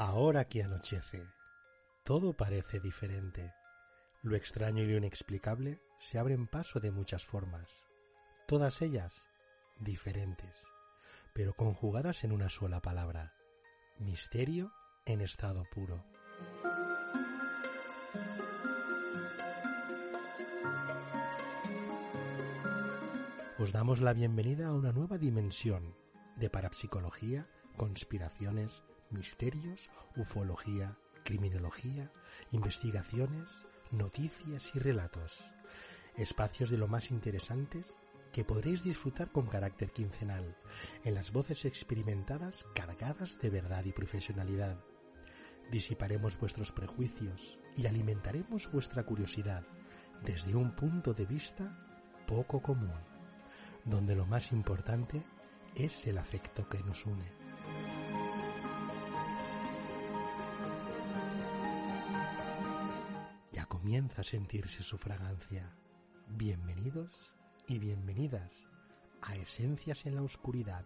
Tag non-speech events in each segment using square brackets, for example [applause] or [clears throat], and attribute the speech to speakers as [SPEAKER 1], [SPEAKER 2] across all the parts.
[SPEAKER 1] Ahora que anochece, todo parece diferente. Lo extraño y lo inexplicable se abren paso de muchas formas, todas ellas diferentes, pero conjugadas en una sola palabra, misterio en estado puro. Os damos la bienvenida a una nueva dimensión de parapsicología, conspiraciones, misterios, ufología, criminología, investigaciones, noticias y relatos. Espacios de lo más interesantes que podréis disfrutar con carácter quincenal, en las voces experimentadas cargadas de verdad y profesionalidad. Disiparemos vuestros prejuicios y alimentaremos vuestra curiosidad desde un punto de vista poco común, donde lo más importante es el afecto que nos une. A sentirse su fragancia. Bienvenidos y bienvenidas a Esencias en la Oscuridad.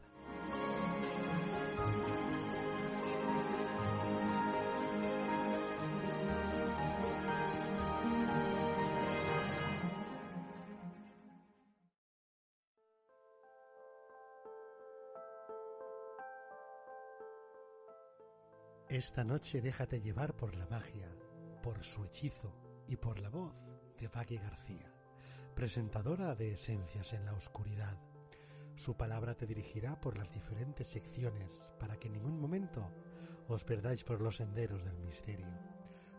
[SPEAKER 1] Esta noche déjate llevar por la magia, por su hechizo y por la voz de Paqui García, presentadora de Esencias en la Oscuridad. Su palabra te dirigirá por las diferentes secciones para que en ningún momento os perdáis por los senderos del misterio.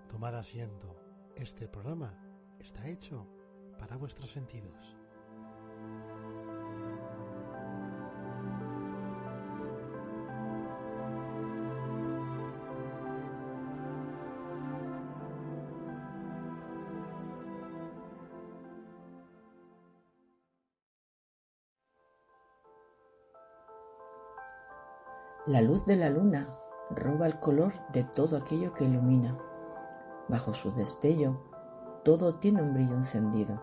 [SPEAKER 1] Tomad asiento, este programa está hecho para vuestros sentidos.
[SPEAKER 2] La luz de la luna roba el color de todo aquello que ilumina. Bajo su destello, todo tiene un brillo encendido.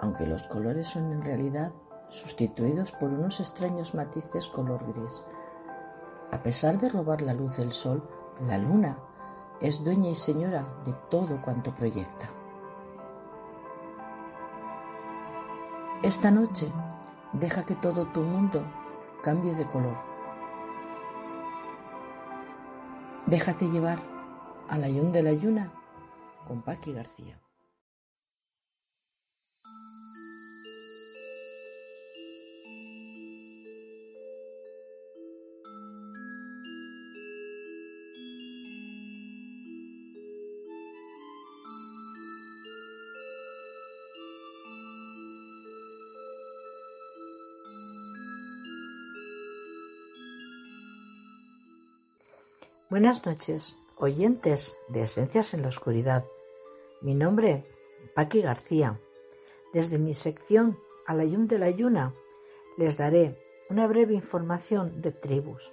[SPEAKER 2] Aunque los colores son en realidad sustituidos por unos extraños matices color gris. A pesar de robar la luz del sol, la luna es dueña y señora de todo cuanto proyecta. Esta noche, deja que todo tu mundo cambie de color Déjate llevar al ayun de la yuna con Paqui García. Buenas noches, oyentes de Esencias en la Oscuridad. Mi nombre, Paqui García. Desde mi sección Alayun de la Yuna, les daré una breve información de tribus,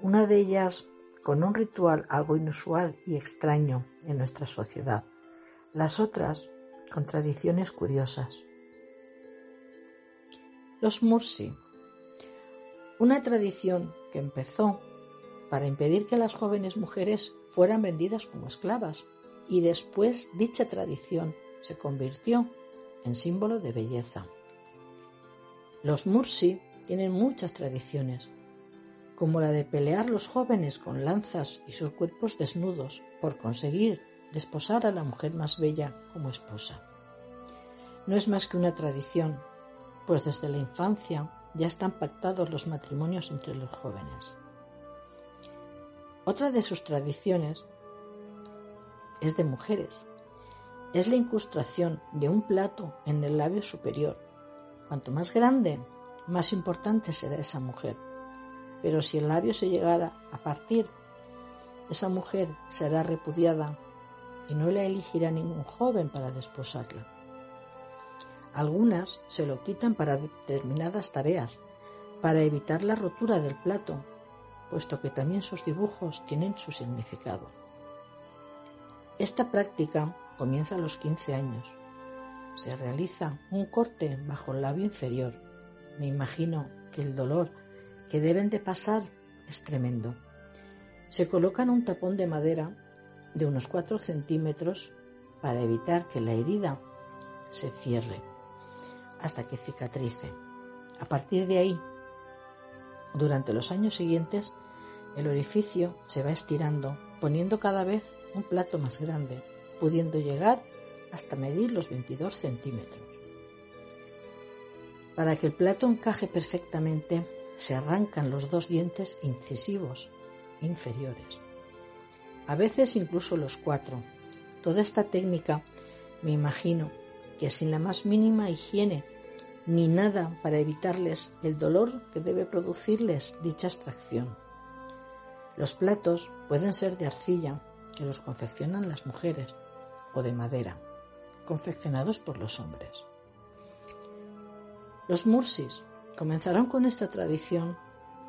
[SPEAKER 2] una de ellas con un ritual algo inusual y extraño en nuestra sociedad, las otras con tradiciones curiosas. Los Mursi, una tradición que empezó para impedir que las jóvenes mujeres fueran vendidas como esclavas, y después dicha tradición se convirtió en símbolo de belleza. Los Mursi tienen muchas tradiciones, como la de pelear los jóvenes con lanzas y sus cuerpos desnudos por conseguir desposar a la mujer más bella como esposa. No es más que una tradición, pues desde la infancia ya están pactados los matrimonios entre los jóvenes. Otra de sus tradiciones es de mujeres. Es la incrustación de un plato en el labio superior. Cuanto más grande, más importante será esa mujer. Pero si el labio se llegara a partir, esa mujer será repudiada y no la elegirá ningún joven para desposarla. Algunas se lo quitan para determinadas tareas, para evitar la rotura del plato puesto que también sus dibujos tienen su significado. Esta práctica comienza a los 15 años. Se realiza un corte bajo el labio inferior. Me imagino que el dolor que deben de pasar es tremendo. Se colocan un tapón de madera de unos 4 centímetros para evitar que la herida se cierre hasta que cicatrice. A partir de ahí, durante los años siguientes, el orificio se va estirando, poniendo cada vez un plato más grande, pudiendo llegar hasta medir los 22 centímetros. Para que el plato encaje perfectamente, se arrancan los dos dientes incisivos inferiores. A veces incluso los cuatro. Toda esta técnica, me imagino, que sin la más mínima higiene ni nada para evitarles el dolor que debe producirles dicha extracción. Los platos pueden ser de arcilla, que los confeccionan las mujeres, o de madera, confeccionados por los hombres. Los mursis comenzaron con esta tradición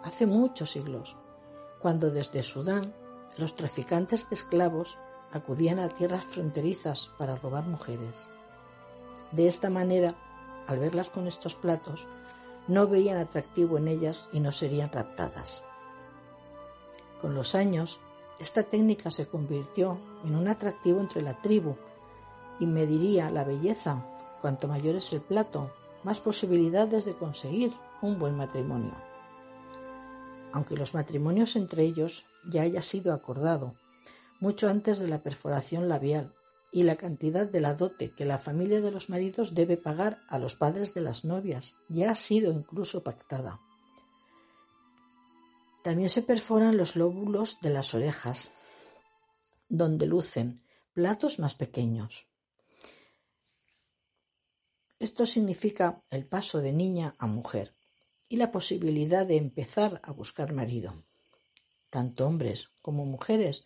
[SPEAKER 2] hace muchos siglos, cuando desde Sudán los traficantes de esclavos acudían a tierras fronterizas para robar mujeres. De esta manera al verlas con estos platos, no veían atractivo en ellas y no serían raptadas. Con los años, esta técnica se convirtió en un atractivo entre la tribu y mediría la belleza. Cuanto mayor es el plato, más posibilidades de conseguir un buen matrimonio. Aunque los matrimonios entre ellos ya haya sido acordado mucho antes de la perforación labial y la cantidad de la dote que la familia de los maridos debe pagar a los padres de las novias ya ha sido incluso pactada. También se perforan los lóbulos de las orejas, donde lucen platos más pequeños. Esto significa el paso de niña a mujer y la posibilidad de empezar a buscar marido. Tanto hombres como mujeres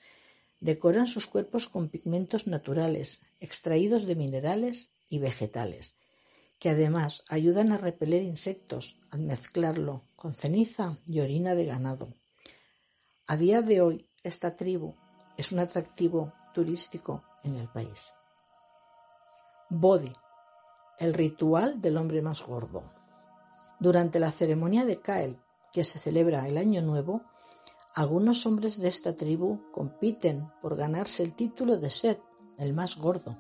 [SPEAKER 2] decoran sus cuerpos con pigmentos naturales, extraídos de minerales y vegetales, que además ayudan a repeler insectos al mezclarlo con ceniza y orina de ganado. A día de hoy, esta tribu es un atractivo turístico en el país. Body, el ritual del hombre más gordo. Durante la ceremonia de Kael, que se celebra el Año Nuevo, algunos hombres de esta tribu compiten por ganarse el título de ser el más gordo,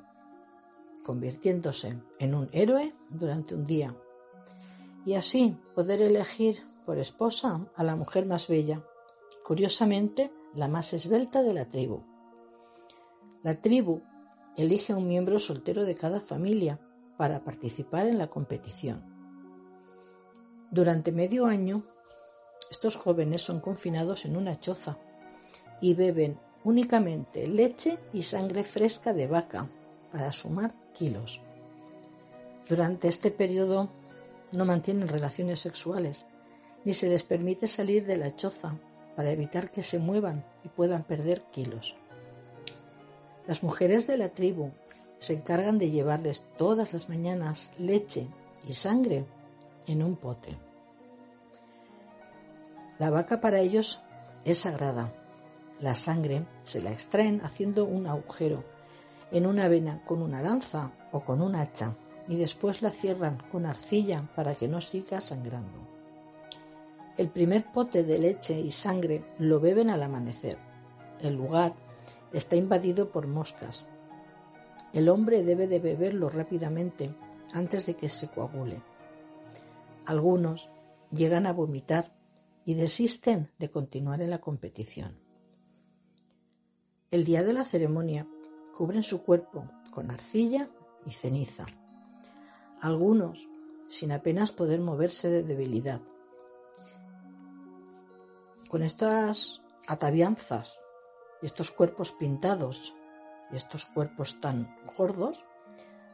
[SPEAKER 2] convirtiéndose en un héroe durante un día y así poder elegir por esposa a la mujer más bella, curiosamente la más esbelta de la tribu. La tribu elige a un miembro soltero de cada familia para participar en la competición. Durante medio año estos jóvenes son confinados en una choza y beben únicamente leche y sangre fresca de vaca para sumar kilos. Durante este periodo no mantienen relaciones sexuales ni se les permite salir de la choza para evitar que se muevan y puedan perder kilos. Las mujeres de la tribu se encargan de llevarles todas las mañanas leche y sangre en un pote. La vaca para ellos es sagrada. La sangre se la extraen haciendo un agujero en una vena con una lanza o con un hacha y después la cierran con arcilla para que no siga sangrando. El primer pote de leche y sangre lo beben al amanecer. El lugar está invadido por moscas. El hombre debe de beberlo rápidamente antes de que se coagule. Algunos llegan a vomitar y desisten de continuar en la competición. El día de la ceremonia cubren su cuerpo con arcilla y ceniza, algunos sin apenas poder moverse de debilidad. Con estas atavianzas y estos cuerpos pintados y estos cuerpos tan gordos,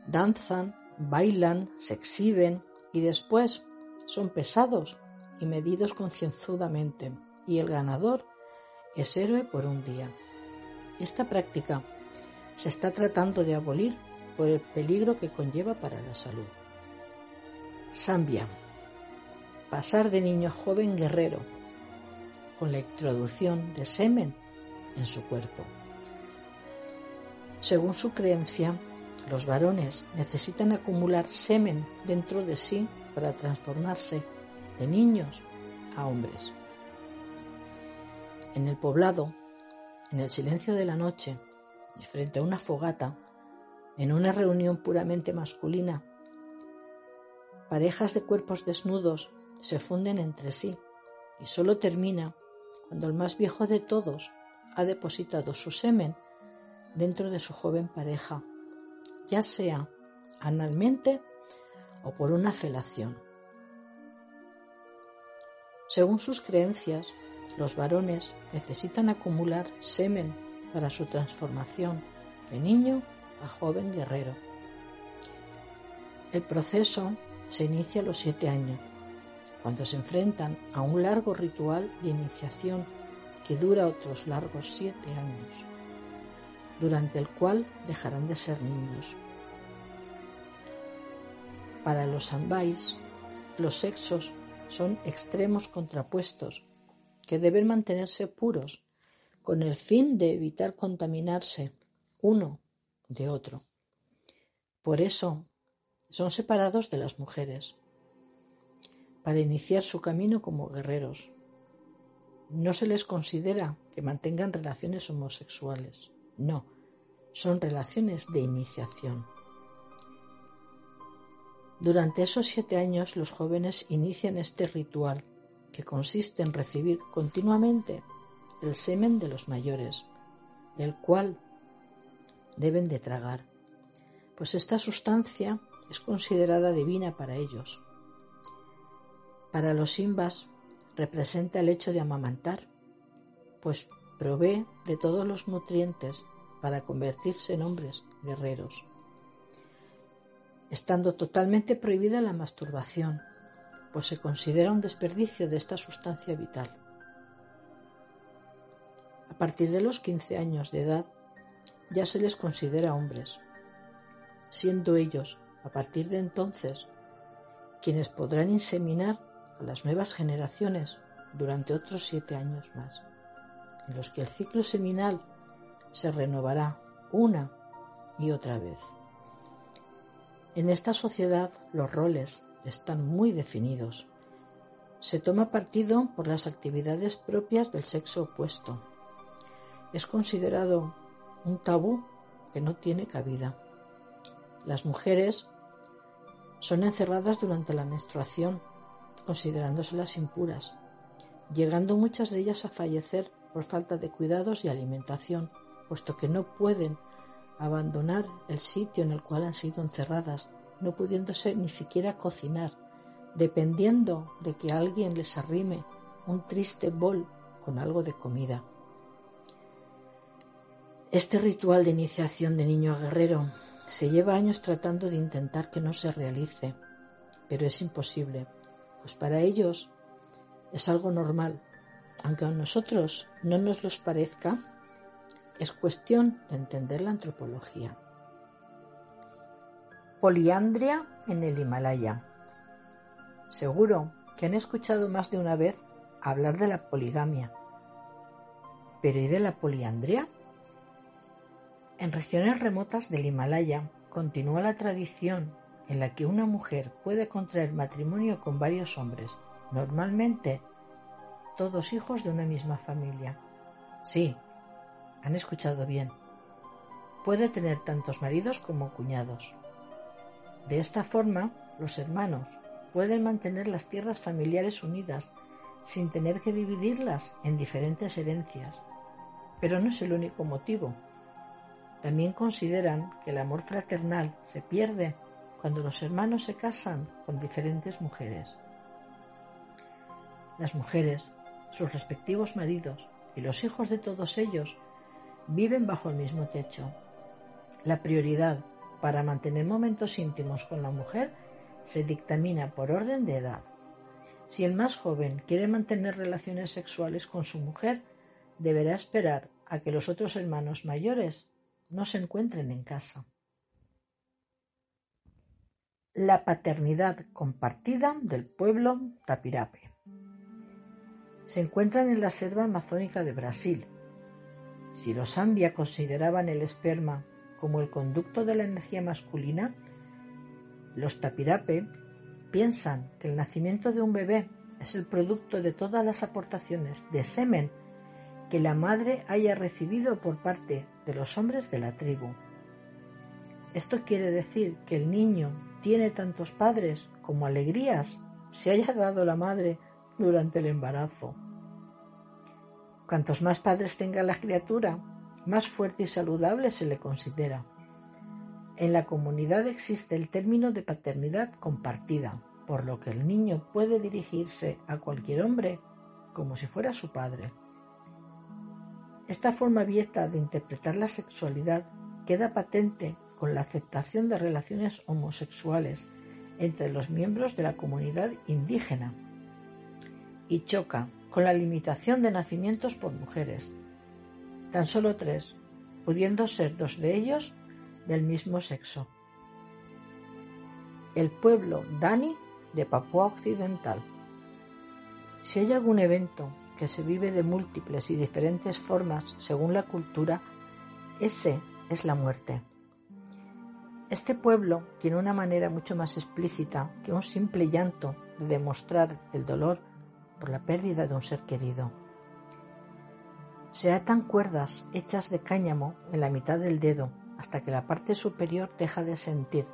[SPEAKER 2] danzan, bailan, se exhiben y después son pesados y medidos concienzudamente, y el ganador es héroe por un día. Esta práctica se está tratando de abolir por el peligro que conlleva para la salud. Sambia. Pasar de niño a joven guerrero, con la introducción de semen en su cuerpo. Según su creencia, los varones necesitan acumular semen dentro de sí para transformarse de niños a hombres. En el poblado en el silencio de la noche y frente a una fogata, en una reunión puramente masculina, parejas de cuerpos desnudos se funden entre sí y solo termina cuando el más viejo de todos ha depositado su semen dentro de su joven pareja, ya sea analmente o por una felación. Según sus creencias, los varones necesitan acumular semen para su transformación de niño a joven guerrero. El proceso se inicia a los siete años, cuando se enfrentan a un largo ritual de iniciación que dura otros largos siete años, durante el cual dejarán de ser niños. Para los sambais, los sexos son extremos contrapuestos que deben mantenerse puros con el fin de evitar contaminarse uno de otro. Por eso son separados de las mujeres, para iniciar su camino como guerreros. No se les considera que mantengan relaciones homosexuales, no, son relaciones de iniciación. Durante esos siete años los jóvenes inician este ritual que consiste en recibir continuamente el semen de los mayores, el cual deben de tragar, pues esta sustancia es considerada divina para ellos. Para los simbas representa el hecho de amamantar, pues provee de todos los nutrientes para convertirse en hombres guerreros estando totalmente prohibida la masturbación, pues se considera un desperdicio de esta sustancia vital. A partir de los 15 años de edad ya se les considera hombres, siendo ellos, a partir de entonces, quienes podrán inseminar a las nuevas generaciones durante otros siete años más, en los que el ciclo seminal se renovará una y otra vez. En esta sociedad los roles están muy definidos. Se toma partido por las actividades propias del sexo opuesto. Es considerado un tabú que no tiene cabida. Las mujeres son encerradas durante la menstruación, considerándoselas impuras, llegando muchas de ellas a fallecer por falta de cuidados y alimentación, puesto que no pueden abandonar el sitio en el cual han sido encerradas, no pudiéndose ni siquiera cocinar, dependiendo de que alguien les arrime un triste bol con algo de comida. Este ritual de iniciación de niño a guerrero se lleva años tratando de intentar que no se realice, pero es imposible, pues para ellos es algo normal, aunque a nosotros no nos los parezca, es cuestión de entender la antropología. Poliandria en el Himalaya. Seguro que han escuchado más de una vez hablar de la poligamia. ¿Pero y de la poliandria? En regiones remotas del Himalaya continúa la tradición en la que una mujer puede contraer matrimonio con varios hombres, normalmente todos hijos de una misma familia. Sí, han escuchado bien. Puede tener tantos maridos como cuñados. De esta forma, los hermanos pueden mantener las tierras familiares unidas sin tener que dividirlas en diferentes herencias. Pero no es el único motivo. También consideran que el amor fraternal se pierde cuando los hermanos se casan con diferentes mujeres. Las mujeres, sus respectivos maridos y los hijos de todos ellos viven bajo el mismo techo. La prioridad para mantener momentos íntimos con la mujer se dictamina por orden de edad. Si el más joven quiere mantener relaciones sexuales con su mujer, deberá esperar a que los otros hermanos mayores no se encuentren en casa. La paternidad compartida del pueblo Tapirape. Se encuentran en la selva amazónica de Brasil, si los Zambia consideraban el esperma como el conducto de la energía masculina, los Tapirape piensan que el nacimiento de un bebé es el producto de todas las aportaciones de semen que la madre haya recibido por parte de los hombres de la tribu. Esto quiere decir que el niño tiene tantos padres como alegrías se haya dado la madre durante el embarazo. Cuantos más padres tenga la criatura, más fuerte y saludable se le considera. En la comunidad existe el término de paternidad compartida, por lo que el niño puede dirigirse a cualquier hombre como si fuera su padre. Esta forma abierta de interpretar la sexualidad queda patente con la aceptación de relaciones homosexuales entre los miembros de la comunidad indígena y choca con la limitación de nacimientos por mujeres, tan solo tres, pudiendo ser dos de ellos del mismo sexo. El pueblo Dani de Papúa Occidental. Si hay algún evento que se vive de múltiples y diferentes formas según la cultura, ese es la muerte. Este pueblo tiene una manera mucho más explícita que un simple llanto de demostrar el dolor por la pérdida de un ser querido. Se atan cuerdas hechas de cáñamo en la mitad del dedo hasta que la parte superior deja de sentir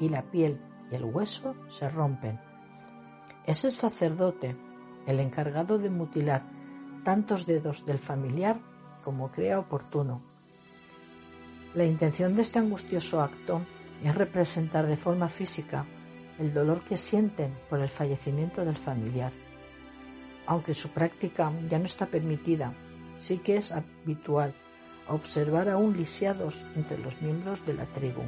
[SPEAKER 2] y la piel y el hueso se rompen. Es el sacerdote el encargado de mutilar tantos dedos del familiar como crea oportuno. La intención de este angustioso acto es representar de forma física el dolor que sienten por el fallecimiento del familiar. Aunque su práctica ya no está permitida, sí que es habitual observar aún lisiados entre los miembros de la tribu.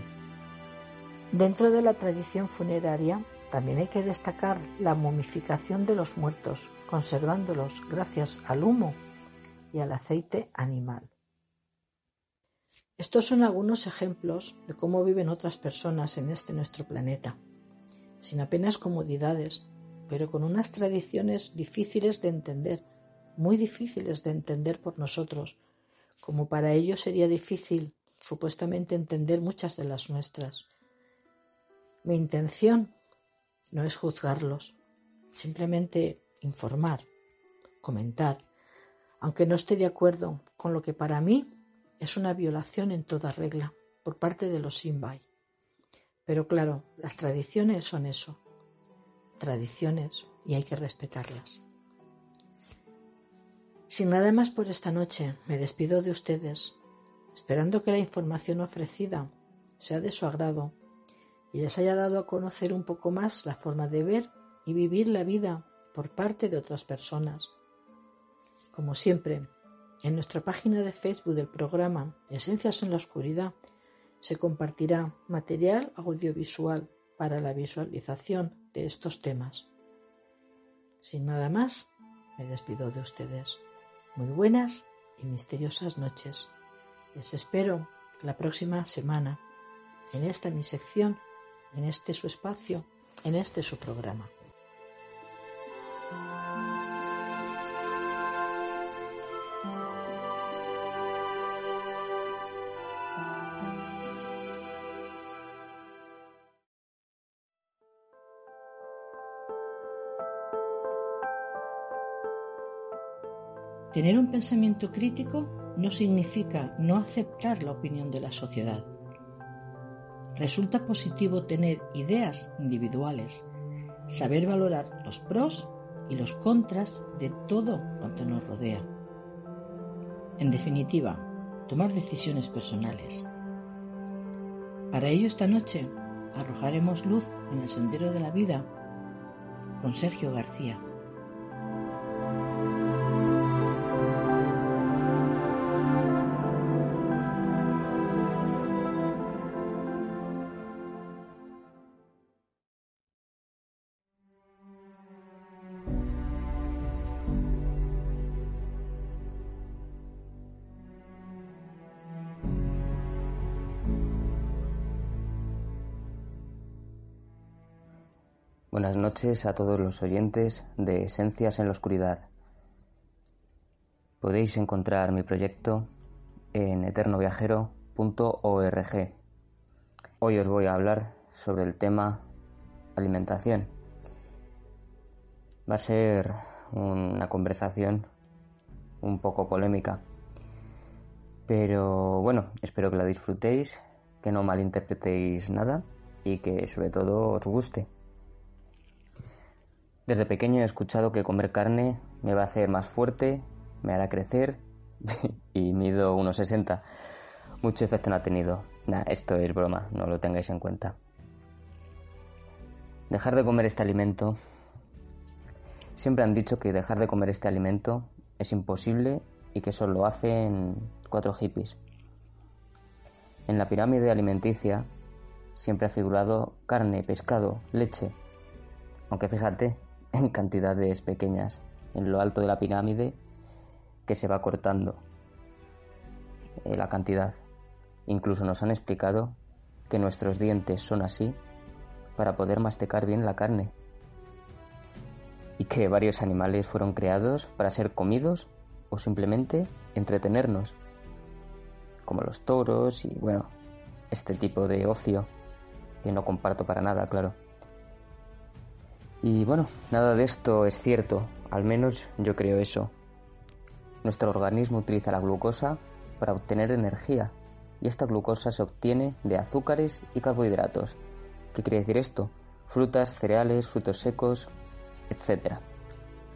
[SPEAKER 2] Dentro de la tradición funeraria también hay que destacar la momificación de los muertos, conservándolos gracias al humo y al aceite animal. Estos son algunos ejemplos de cómo viven otras personas en este nuestro planeta, sin apenas comodidades, pero con unas tradiciones difíciles de entender, muy difíciles de entender por nosotros, como para ellos sería difícil supuestamente entender muchas de las nuestras. Mi intención no es juzgarlos, simplemente informar, comentar, aunque no esté de acuerdo con lo que para mí es una violación en toda regla por parte de los Simbai. Pero claro, las tradiciones son eso, tradiciones y hay que respetarlas. Sin nada más por esta noche, me despido de ustedes, esperando que la información ofrecida sea de su agrado y les haya dado a conocer un poco más la forma de ver y vivir la vida por parte de otras personas. Como siempre, en nuestra página de Facebook del programa Esencias en la Oscuridad se compartirá material audiovisual para la visualización de estos temas. Sin nada más, me despido de ustedes. Muy buenas y misteriosas noches. Les espero la próxima semana en esta mi sección, en este su espacio, en este su programa. Tener un pensamiento crítico no significa no aceptar la opinión de la sociedad. Resulta positivo tener ideas individuales, saber valorar los pros y los contras de todo cuanto nos rodea. En definitiva, tomar decisiones personales. Para ello esta noche arrojaremos luz en el sendero de la vida con Sergio García.
[SPEAKER 3] Noches a todos los oyentes de Esencias en la Oscuridad. Podéis encontrar mi proyecto en eternoviajero.org. Hoy os voy a hablar sobre el tema alimentación. Va a ser una conversación un poco polémica. Pero bueno, espero que la disfrutéis, que no malinterpretéis nada y que sobre todo os guste. Desde pequeño he escuchado que comer carne me va a hacer más fuerte, me hará crecer [laughs] y mido 1,60. Mucho efecto no ha tenido. Nah, esto es broma, no lo tengáis en cuenta. Dejar de comer este alimento. Siempre han dicho que dejar de comer este alimento es imposible y que eso lo hacen cuatro hippies. En la pirámide alimenticia siempre ha figurado carne, pescado, leche, aunque fíjate, en cantidades pequeñas, en lo alto de la pirámide, que se va cortando eh, la cantidad. Incluso nos han explicado que nuestros dientes son así para poder masticar bien la carne y que varios animales fueron creados para ser comidos o simplemente entretenernos, como los toros y bueno, este tipo de ocio que no comparto para nada, claro. Y bueno, nada de esto es cierto, al menos yo creo eso. Nuestro organismo utiliza la glucosa para obtener energía y esta glucosa se obtiene de azúcares y carbohidratos. ¿Qué quiere decir esto? Frutas, cereales, frutos secos, etc.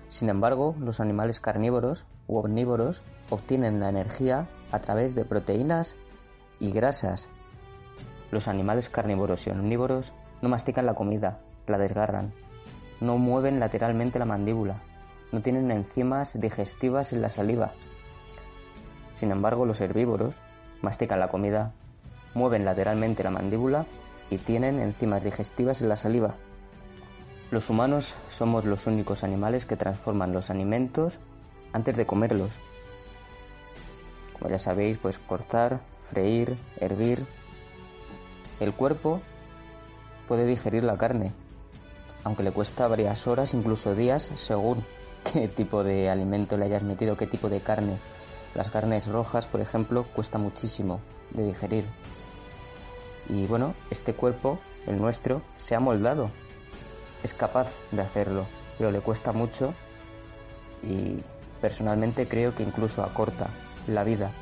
[SPEAKER 3] Sin embargo, los animales carnívoros u omnívoros obtienen la energía a través de proteínas y grasas. Los animales carnívoros y omnívoros no mastican la comida, la desgarran, no mueven lateralmente la mandíbula, no tienen enzimas digestivas en la saliva. Sin embargo, los herbívoros mastican la comida, mueven lateralmente la mandíbula y tienen enzimas digestivas en la saliva. Los humanos somos los únicos animales que transforman los alimentos antes de comerlos. Como ya sabéis, pues cortar, freír, hervir. El cuerpo puede digerir la carne, aunque le cuesta varias horas, incluso días, según [laughs] qué tipo de alimento le hayas metido, qué tipo de carne. Las carnes rojas, por ejemplo, cuesta muchísimo de digerir. Y bueno, este cuerpo, el nuestro, se ha moldado. Es capaz de hacerlo, pero le cuesta mucho y personalmente creo que incluso acorta la vida.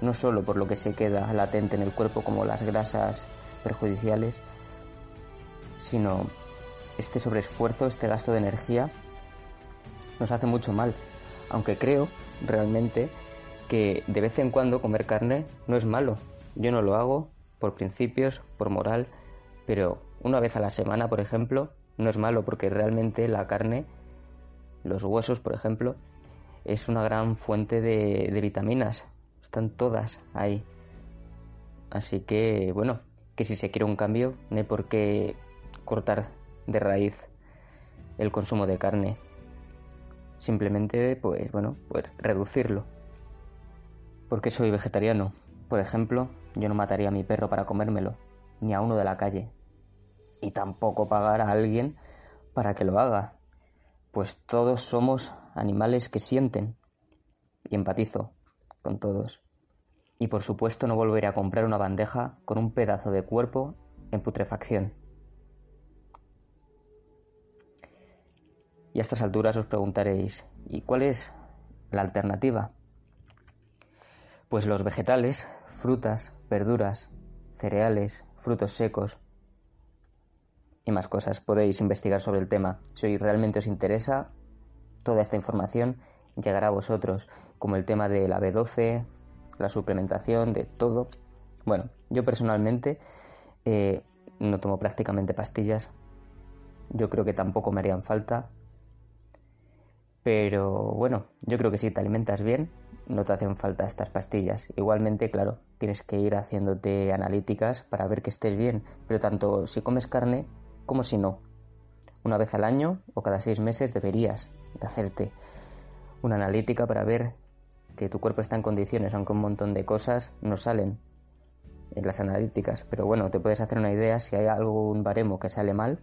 [SPEAKER 3] No solo por lo que se queda latente en el cuerpo como las grasas perjudiciales, sino este sobreesfuerzo, este gasto de energía nos hace mucho mal. Aunque creo realmente que de vez en cuando comer carne no es malo. Yo no lo hago por principios, por moral, pero una vez a la semana, por ejemplo, no es malo porque realmente la carne, los huesos, por ejemplo, es una gran fuente de, vitaminas. Están todas ahí. Así que, bueno, que si se quiere un cambio, no hay por qué cortar de raíz el consumo de carne. Simplemente, pues bueno, pues reducirlo. Porque soy vegetariano. Por ejemplo, yo no mataría a mi perro para comérmelo, ni a uno de la calle. Y tampoco pagar a alguien para que lo haga. Pues todos somos animales que sienten. Y empatizo con todos. Y por supuesto no volveré a comprar una bandeja con un pedazo de cuerpo en putrefacción. Y a estas alturas os preguntaréis, ¿y cuál es la alternativa? Pues los vegetales, frutas, verduras, cereales, frutos secos y más cosas. Podéis investigar sobre el tema. Si realmente os interesa, toda esta información llegará a vosotros, como el tema de la B12, la suplementación, de todo. Bueno, yo personalmente eh, no tomo prácticamente pastillas. Yo creo que tampoco me harían falta. Pero bueno, yo creo que si te alimentas bien, no te hacen falta estas pastillas. Igualmente, claro, tienes que ir haciéndote analíticas para ver que estés bien, pero tanto si comes carne como si no. Una vez al año o cada seis meses deberías de hacerte una analítica para ver que tu cuerpo está en condiciones, aunque un montón de cosas no salen en las analíticas. Pero bueno, te puedes hacer una idea si hay algún baremo que sale mal.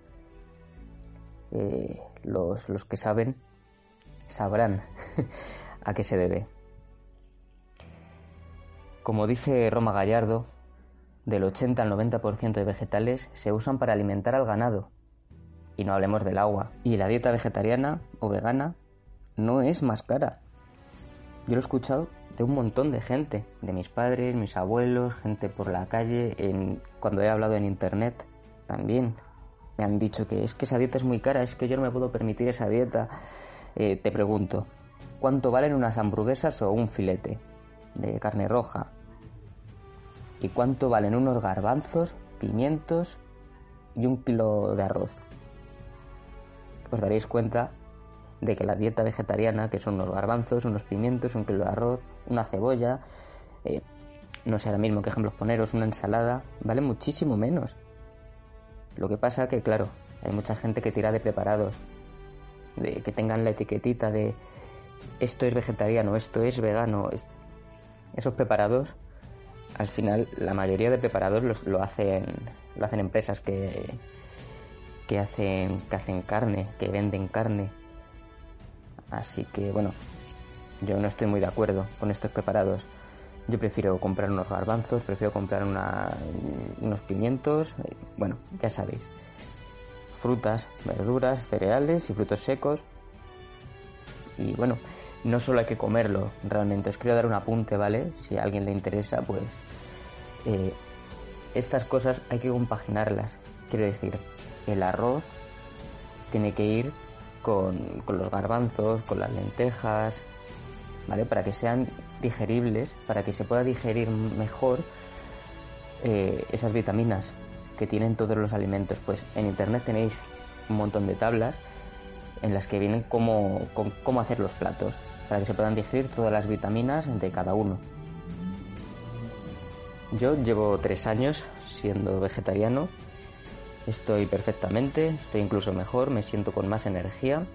[SPEAKER 3] Eh, los, los que saben sabrán [laughs] a qué se debe. Como dice Roma Gallardo, del 80 al 90% de vegetales se usan para alimentar al ganado. Y no hablemos del agua. Y la dieta vegetariana o vegana no es más cara. yo lo he escuchado de un montón de gente, de mis padres, mis abuelos, gente por la calle, en, cuando he hablado en internet también. Me han dicho que es que esa dieta es muy cara, es que yo no me puedo permitir esa dieta. Eh, te pregunto, ¿cuánto valen unas hamburguesas o un filete de carne roja? ¿Y cuánto valen unos garbanzos, pimientos y un kilo de arroz? Os daréis cuenta de que la dieta vegetariana, que son unos garbanzos, unos pimientos, un kilo de arroz, una cebolla, eh, no sé ahora mismo qué ejemplos poneros, una ensalada, vale muchísimo menos. Lo que pasa que, claro, hay mucha gente que tira de preparados, de que tengan la etiquetita de esto es vegetariano, esto es vegano. Esos preparados, al final, la mayoría de preparados los, lo hacen, lo hacen empresas que, que hacen, que hacen carne, que venden carne. Así que, bueno, yo no estoy muy de acuerdo con estos preparados. Yo prefiero comprar unos garbanzos, prefiero comprar unos pimientos, eh, bueno, ya sabéis. Frutas, verduras, cereales y frutos secos. Y bueno, no solo hay que comerlo, realmente. Os quiero dar un apunte, ¿vale? Si a alguien le interesa, pues... Eh, estas cosas hay que compaginarlas. Quiero decir, el arroz tiene que ir con, con los garbanzos, con las lentejas, ¿vale? Para que sean digeribles, para que se pueda digerir mejor eh, esas vitaminas que tienen todos los alimentos. Pues en internet tenéis un montón de tablas en las que vienen cómo, cómo hacer los platos, para que se puedan digerir todas las vitaminas de cada uno. Yo llevo tres años siendo vegetariano, estoy perfectamente, estoy incluso mejor, me siento con más energía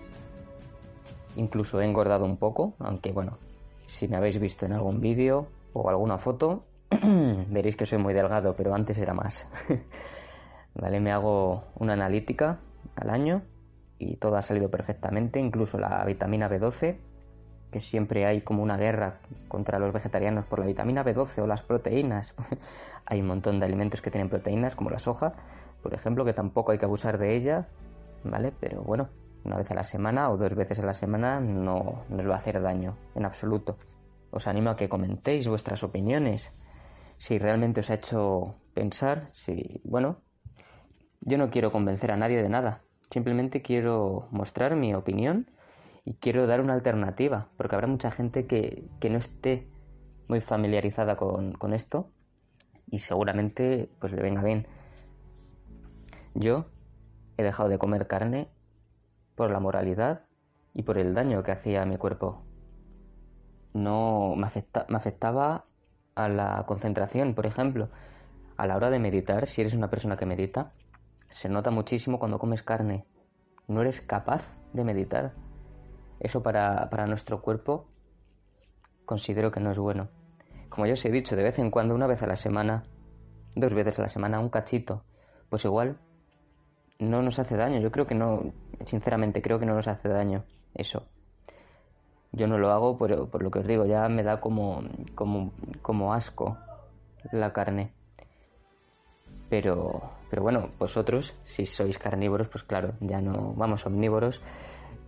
[SPEAKER 3] Incluso he engordado un poco, aunque bueno, si me habéis visto en algún vídeo o alguna foto, [clears throat] veréis que soy muy delgado, pero antes era más. [laughs] vale, me hago una analítica al año y todo ha salido perfectamente, incluso la vitamina B12, que siempre hay como una guerra contra los vegetarianos por la vitamina B12 o las proteínas. [laughs] hay un montón de alimentos que tienen proteínas, como la soja, por ejemplo, que tampoco hay que abusar de ella, ¿vale? Pero bueno, una vez a la semana o dos veces a la semana no, nos va a hacer daño en absoluto. Os animo a que comentéis vuestras opiniones, si realmente os ha hecho pensar, si, bueno, yo no quiero convencer a nadie de nada, simplemente quiero mostrar mi opinión y quiero dar una alternativa, porque habrá mucha gente que, que no esté muy familiarizada con, con esto y seguramente pues le venga bien. Yo he dejado de comer carne por la moralidad y por el daño que hacía a mi cuerpo. No me, me afectaba a la concentración, por ejemplo. A la hora de meditar, si eres una persona que medita, se nota muchísimo cuando comes carne. No eres capaz de meditar. Eso para, para nuestro cuerpo considero que no es bueno. Como ya os he dicho, de vez en cuando, una vez a la semana, dos veces a la semana, un cachito, pues igual no nos hace daño. Yo creo que no, sinceramente creo que no nos hace daño eso. Yo no lo hago, pero por lo que os digo, ya me da como, como, como asco la carne. Pero, pero bueno, vosotros, si sois carnívoros, pues claro, ya no, vamos, omnívoros,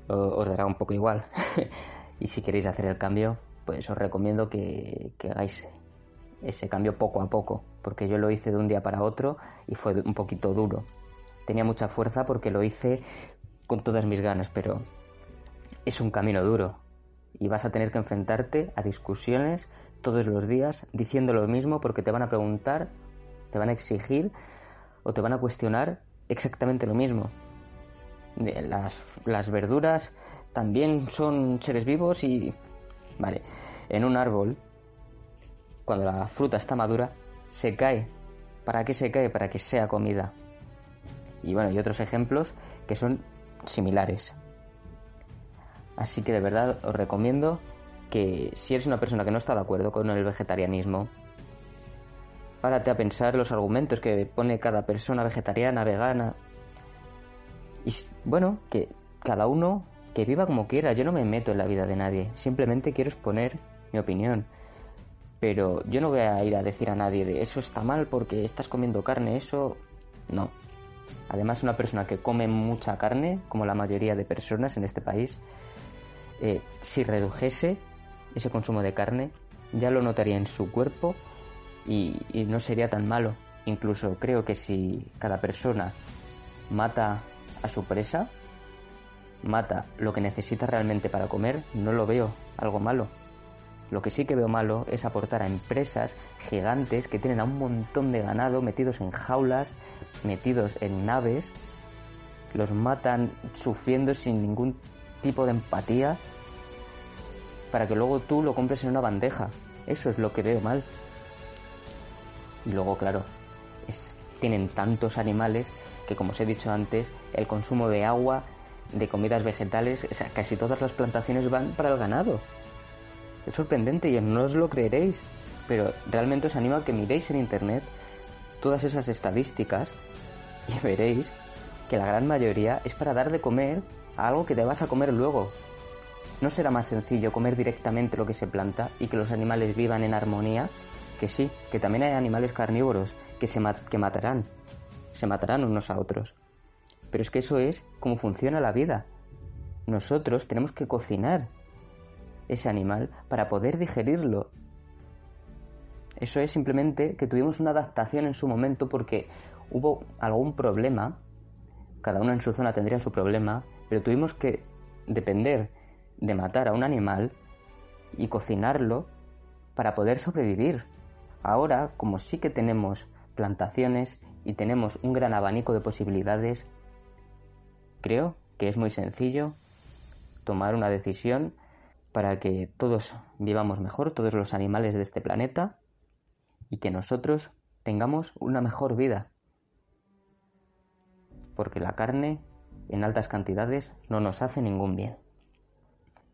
[SPEAKER 3] os dará un poco igual. [laughs] y si queréis hacer el cambio, pues os recomiendo que, que hagáis ese cambio poco a poco, porque yo lo hice de un día para otro y fue un poquito duro tenía mucha fuerza porque lo hice con todas mis ganas, pero es un camino duro y vas a tener que enfrentarte a discusiones todos los días diciendo lo mismo porque te van a preguntar, te van a exigir o te van a cuestionar exactamente lo mismo. Las, las verduras también son seres vivos y... Vale, en un árbol, cuando la fruta está madura, se cae. ¿Para qué se cae? Para que sea comida y bueno, y otros ejemplos que son similares. Así que de verdad os recomiendo que si eres una persona que no está de acuerdo con el vegetarianismo, párate a pensar los argumentos que pone cada persona vegetariana, vegana. Y bueno, que cada uno que viva como quiera, yo no me meto en la vida de nadie, simplemente quiero exponer mi opinión. Pero yo no voy a ir a decir a nadie de eso está mal porque estás comiendo carne, eso no. Además, una persona que come mucha carne, como la mayoría de personas en este país, eh, si redujese ese consumo de carne, ya lo notaría en su cuerpo y, y no sería tan malo. Incluso creo que si cada persona mata a su presa, mata lo que necesita realmente para comer, no lo veo algo malo. Lo que sí que veo malo es aportar a empresas gigantes que tienen a un montón de ganado metidos en jaulas, metidos en naves, los matan sufriendo sin ningún tipo de empatía para que luego tú lo compres en una bandeja. Eso es lo que veo mal. Y luego, claro, tienen tantos animales que, como os he dicho antes, el consumo de agua, de comidas vegetales, casi todas las plantaciones van para el ganado. Es sorprendente y no os lo creeréis, pero realmente os animo a que miréis en internet todas esas estadísticas y [laughs] veréis que la gran mayoría es para dar de comer a algo que te vas a comer luego. ¿No será más sencillo comer directamente lo que se planta y que los animales vivan en armonía? Que sí, que también hay animales carnívoros que se que matarán, se matarán unos a otros. Pero es que eso es como funciona la vida. Nosotros tenemos que cocinar ese animal para poder digerirlo. Eso es simplemente que tuvimos una adaptación en su momento porque hubo algún problema, cada uno en su zona tendría su problema, pero tuvimos que depender de matar a un animal y cocinarlo para poder sobrevivir. Ahora, como sí que tenemos plantaciones y tenemos un gran abanico de posibilidades, creo que es muy sencillo tomar una decisión para que todos vivamos mejor, todos los animales de este planeta, y que nosotros tengamos una mejor vida. Porque la carne en altas cantidades no nos hace ningún bien.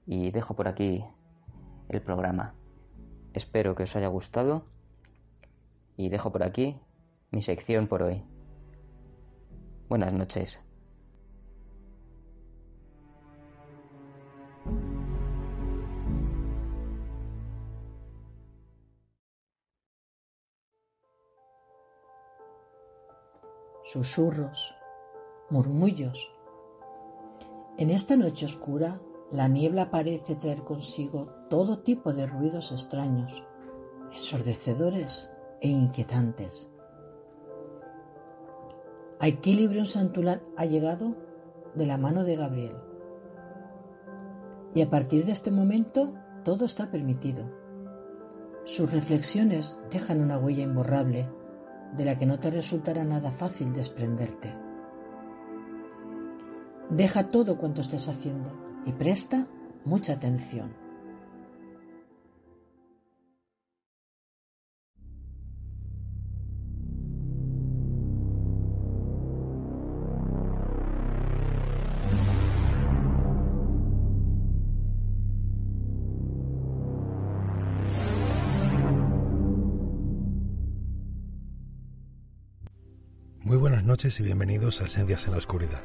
[SPEAKER 3] Y dejo por aquí el programa. Espero que os haya gustado y dejo por aquí mi sección por hoy. Buenas noches.
[SPEAKER 2] susurros, murmullos. En esta noche oscura, la niebla parece traer consigo todo tipo de ruidos extraños, ensordecedores e inquietantes. Equilibrio Santulán ha llegado de la mano de Gabriel. Y a partir de este momento todo está permitido. Sus reflexiones dejan una huella imborrable de la que no te resultará nada fácil desprenderte. Deja todo cuanto estés haciendo y presta mucha atención.
[SPEAKER 4] Y bienvenidos a Esencias en la Oscuridad.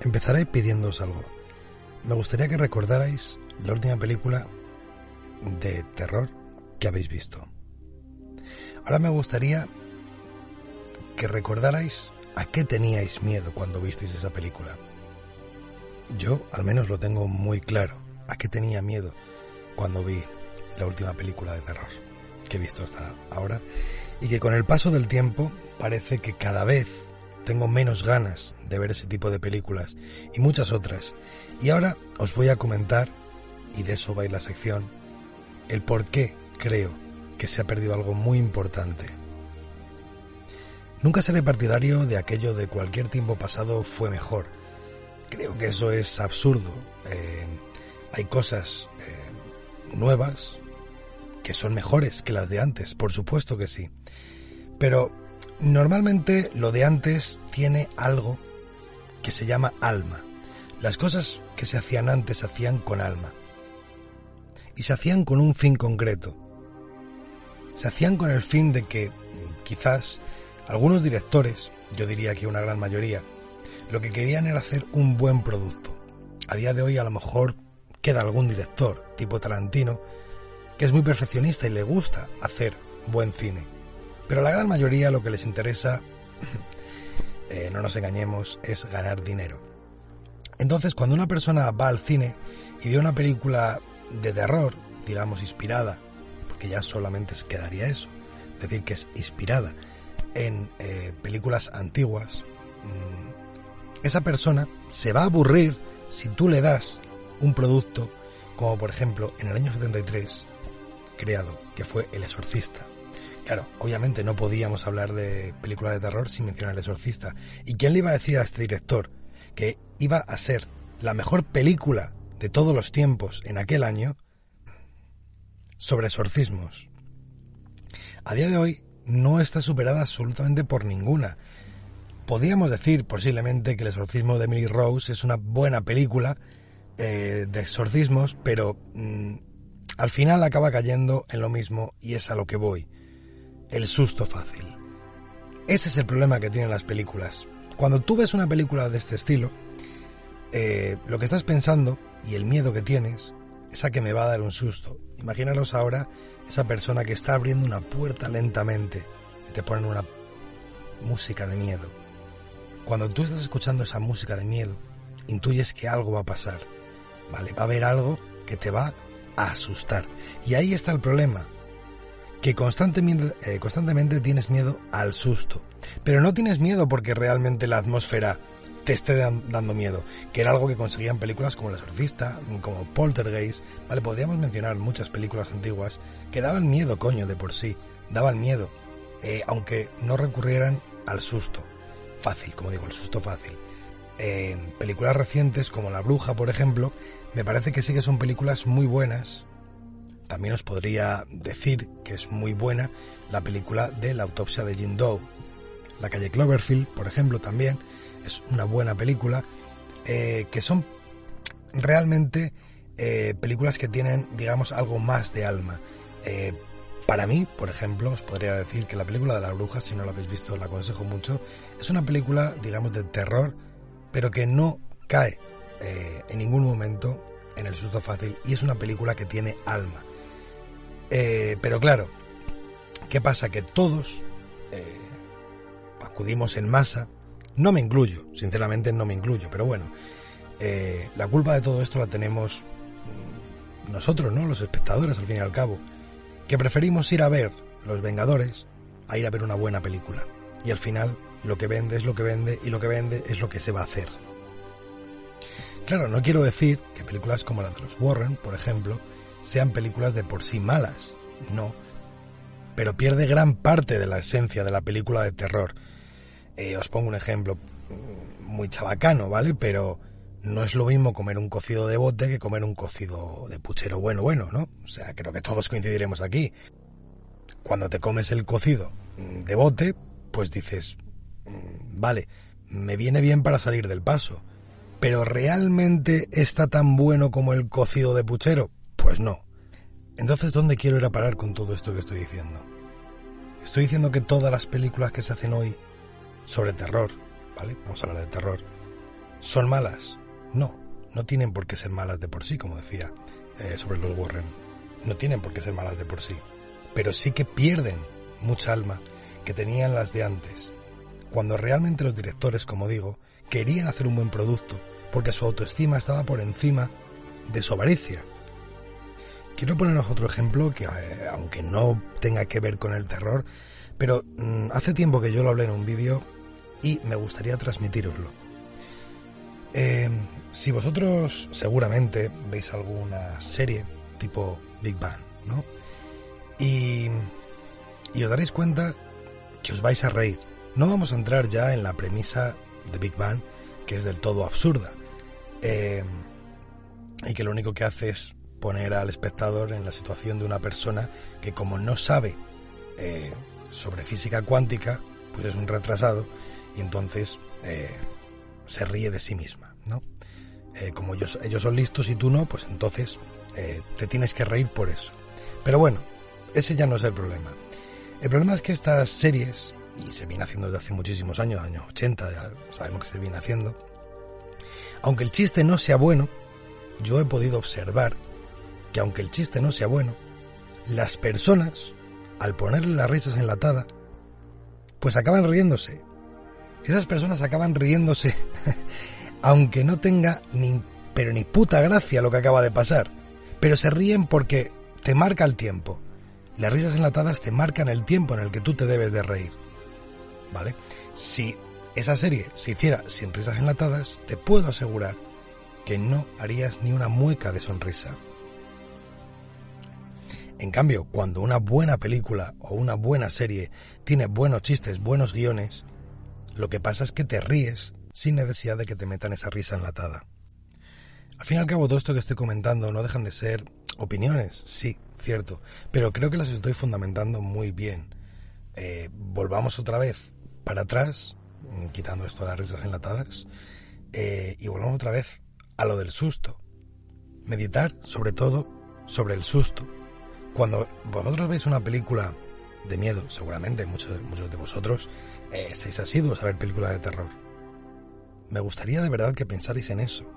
[SPEAKER 4] Empezaré pidiéndoos algo. Me gustaría que recordarais la última película de terror que habéis visto. Ahora me gustaría que recordarais a qué teníais miedo cuando visteis esa película. Yo al menos lo tengo muy claro, a qué tenía miedo cuando vi la última película de terror que he visto hasta ahora y que con el paso del tiempo parece que cada vez tengo menos ganas de ver ese tipo de películas y muchas otras. Y ahora os voy a comentar, y de eso va a ir la sección, el por qué creo que se ha perdido algo muy importante. Nunca seré partidario de aquello de cualquier tiempo pasado fue mejor. Creo que eso es absurdo. Eh, hay cosas eh, nuevas que son mejores que las de antes, por supuesto que sí. Pero Normalmente lo de antes tiene algo que se llama alma. Las cosas que se hacían antes se hacían con alma. Y se hacían con un fin concreto. Se hacían con el fin de que quizás algunos directores, yo diría que una gran mayoría, lo que querían era hacer un buen producto. A día de hoy a lo mejor queda algún director, tipo Tarantino, es muy perfeccionista y le gusta hacer buen cine. Pero a la gran mayoría lo que les interesa, [laughs] eh, no nos engañemos, es ganar dinero. Entonces, cuando una persona va al cine y ve una película de terror, digamos inspirada, porque ya solamente quedaría eso, decir que es inspirada en eh, películas antiguas, mm, esa persona se va a aburrir si tú le das un producto como por ejemplo en el año 73 creado, que fue El Exorcista. Claro, obviamente no podíamos hablar de película de terror sin mencionar El Exorcista. ¿Y quién le iba a decir a este director que iba a ser la mejor película de todos los tiempos en aquel año sobre exorcismos? A día de hoy no está superada absolutamente por ninguna. Podríamos decir posiblemente que El exorcismo de Emily Rose es una buena película eh, de exorcismos, pero mm, al final acaba cayendo en lo mismo y es a lo que voy. El susto fácil. Ese es el problema que tienen las películas. Cuando tú ves una película de este estilo, eh, lo que estás pensando y el miedo que tienes es a que me va a dar un susto. Imaginaros ahora esa persona que está abriendo una puerta lentamente y te ponen una música de miedo. Cuando tú estás escuchando esa música de miedo, intuyes que algo va a pasar. ¿Vale? Va a haber algo que te va a asustar. Y ahí está el problema. Que constantemente, eh, constantemente tienes miedo al susto. Pero no tienes miedo porque realmente la atmósfera te esté dando miedo, que era algo que conseguían películas como El Exorcista, como Poltergeist, vale, podríamos mencionar muchas películas antiguas que daban miedo, coño, de por sí, daban miedo, eh, aunque no recurrieran al susto, fácil, como digo, el susto fácil. En películas recientes como La Bruja, por ejemplo, me parece que sí que son películas muy buenas. También os podría decir que es muy buena la película de la autopsia de Jim Doe. La calle Cloverfield, por ejemplo, también es una buena película. Eh, que son realmente eh, películas que tienen, digamos, algo más de alma. Eh, para mí, por ejemplo, os podría decir que la película de la bruja, si no la habéis visto, la aconsejo mucho. Es una película, digamos, de terror, pero que no cae eh, en ningún momento en el susto fácil y es una película que tiene alma. Eh, pero claro, ¿qué pasa? Que todos eh, acudimos en masa, no me incluyo, sinceramente no me incluyo, pero bueno, la culpa de todo esto la tenemos nosotros, ¿no? Los espectadores, al fin y al cabo, que preferimos ir a ver Los Vengadores a ir a ver una buena película. Y al final, lo que vende es lo que vende y lo que vende es lo que se va a hacer. Claro, no quiero decir que películas como la de los Warren, por ejemplo, sean películas de por sí malas, no. Pero pierde gran parte de la esencia de la película de terror. Eh, os pongo un ejemplo muy chabacano, ¿vale? Pero no es lo mismo comer un cocido de bote que comer un cocido de puchero bueno, bueno, ¿no? O sea, creo que todos coincidiremos aquí. Cuando te comes el cocido de bote, pues dices, mm, vale, me viene bien para salir del paso ¿Pero realmente está tan bueno como el cocido de puchero? Pues no. Entonces, ¿dónde quiero ir a parar con todo esto que estoy diciendo? Estoy diciendo que todas las películas que se hacen hoy sobre terror, ¿vale? Vamos a hablar de terror, ¿son malas? No, no tienen por qué ser malas de por sí, como decía eh, sobre los Warren. No tienen por qué ser malas de por sí. Pero sí que pierden mucha alma que tenían las de antes. Cuando realmente los directores, como digo, querían hacer un buen producto porque su autoestima estaba por encima de su avaricia. Quiero poneros otro ejemplo que, eh, aunque no tenga que ver con el terror, pero mm, hace tiempo que yo lo hablé en un vídeo y me gustaría transmitiroslo. Eh, si vosotros seguramente veis alguna serie tipo Big Bang, ¿no? Y, y os daréis cuenta que os vais a reír. No vamos a entrar ya en la premisa de Big Bang, que es del todo absurda, eh, y que lo único que hace es poner al espectador en la situación de una persona que como no sabe eh, sobre física cuántica, pues es un retrasado y entonces eh, se ríe de sí misma, ¿no? como ellos, ellos son listos y tú no, pues entonces te tienes que reír por eso. Pero bueno, ese ya no es el problema. El problema es que estas series, y se viene haciendo desde hace muchísimos años, años 80, ya sabemos que se viene haciendo, aunque el chiste no sea bueno, yo he podido observar que aunque el chiste no sea bueno, las personas, al ponerle las risas enlatada, pues acaban riéndose. Esas personas acaban riéndose, [laughs] aunque no tenga ni, pero ni puta gracia lo que acaba de pasar. pero se ríen porque te marca el tiempo. Las risas enlatadas te marcan el tiempo en el que tú te debes de reír. ¿Vale? Si esa serie se hiciera sin risas enlatadas, te puedo asegurar que no harías ni una mueca de sonrisa. En cambio, cuando una buena película o una buena serie tiene buenos chistes, buenos guiones, lo que pasa es que te ríes sin necesidad de que te metan esa risa enlatada. Al fin y al cabo, todo esto que estoy comentando no dejan de ser opiniones, sí, cierto, pero creo que las estoy fundamentando muy bien. Eh, volvamos otra vez para atrás, quitando esto de las risas enlatadas, eh, y volvamos otra vez a lo del susto. Meditar, sobre todo, sobre el susto. Cuando vosotros veis una película de miedo, seguramente muchos, muchos de vosotros eh, seis asiduos a ver películas de terror. Me gustaría de verdad que pensarais en eso.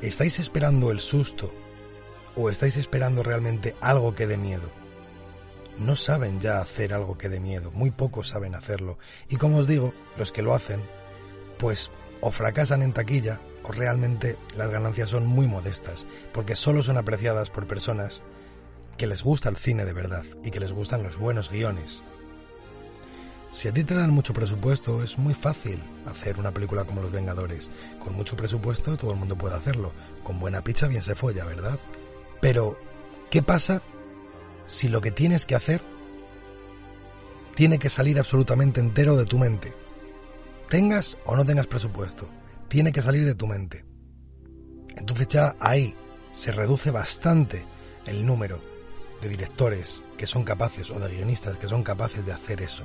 [SPEAKER 4] ¿Estáis esperando el susto o estáis esperando realmente algo que dé miedo? No saben ya hacer algo que dé miedo, muy pocos saben hacerlo. Y como os digo, los que lo hacen, pues o fracasan en taquilla o realmente las ganancias son muy modestas, porque solo son apreciadas por personas que les gusta el cine de verdad y que les gustan los buenos guiones. Si a ti te dan mucho presupuesto, es muy fácil hacer una película como Los Vengadores. Con mucho presupuesto todo el mundo puede hacerlo. Con buena picha bien se folla, ¿verdad? Pero, ¿qué pasa si lo que tienes que hacer tiene que salir absolutamente entero de tu mente? Tengas o no tengas presupuesto, tiene que salir de tu mente. Entonces ya ahí se reduce bastante el número de directores que son capaces o de guionistas que son capaces de hacer eso.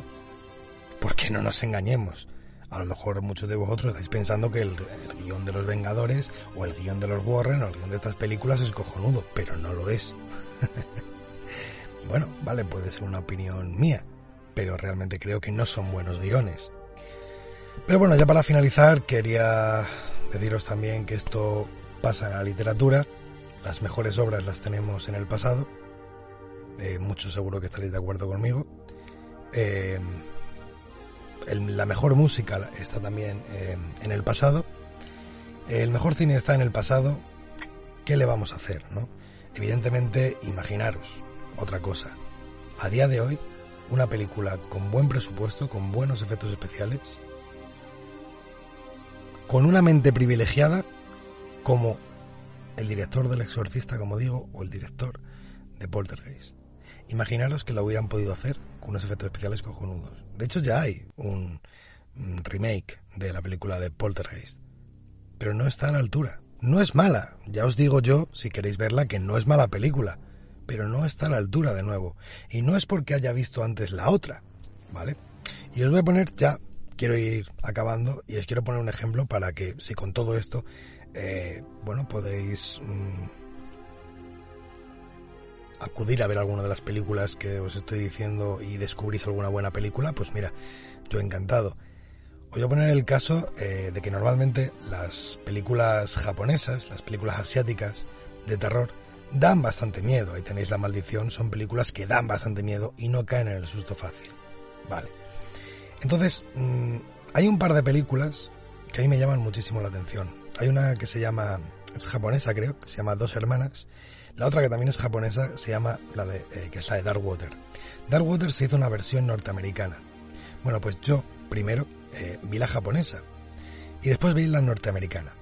[SPEAKER 4] Porque no nos engañemos. A lo mejor muchos de vosotros estáis pensando que el, guion de los Vengadores o el guion de los Warren o el guion de estas películas es cojonudo, pero no lo es. [laughs] bueno, vale, puede ser una opinión mía, pero realmente creo que no son buenos guiones. Pero bueno, ya para finalizar, quería deciros también que esto pasa en la literatura. Las mejores obras las tenemos en el pasado eh, muchos seguro que estaréis de acuerdo conmigo. Eh, la mejor música está también eh, en el pasado. El mejor cine está en el pasado. ¿Qué le vamos a hacer? No? Evidentemente, imaginaros otra cosa. A día de hoy, una película con buen presupuesto, con buenos efectos especiales, con una mente privilegiada como el director del exorcista, como digo, o el director de Poltergeist. Imaginaros que lo hubieran podido hacer con unos efectos especiales cojonudos. De hecho, ya hay un remake de la película de Poltergeist. Pero no está a la altura. No es mala. Ya os digo yo, si queréis verla, que no es mala película. Pero no está a la altura de nuevo. Y no es porque haya visto antes la otra. ¿Vale? Y os voy a poner ya, quiero ir acabando, y os quiero poner un ejemplo para que si con todo esto, eh, bueno, podéis... Mm, acudir a ver alguna de las películas que os estoy diciendo y descubrís alguna buena película, pues mira, yo encantado. Os voy a poner el caso eh, de que normalmente las películas japonesas, las películas asiáticas de terror, dan bastante miedo. Ahí tenéis La Maldición, son películas que dan bastante miedo y no caen en el susto fácil. Vale. Entonces, mm, hay un par de películas que a mí me llaman muchísimo la atención. Hay una que se llama, es japonesa creo, que se llama Dos Hermanas, la otra que también es japonesa se llama la de, eh, que es la de Dark Water. Dark Water se hizo una versión norteamericana. Bueno, pues yo primero eh, vi la japonesa y después vi la norteamericana.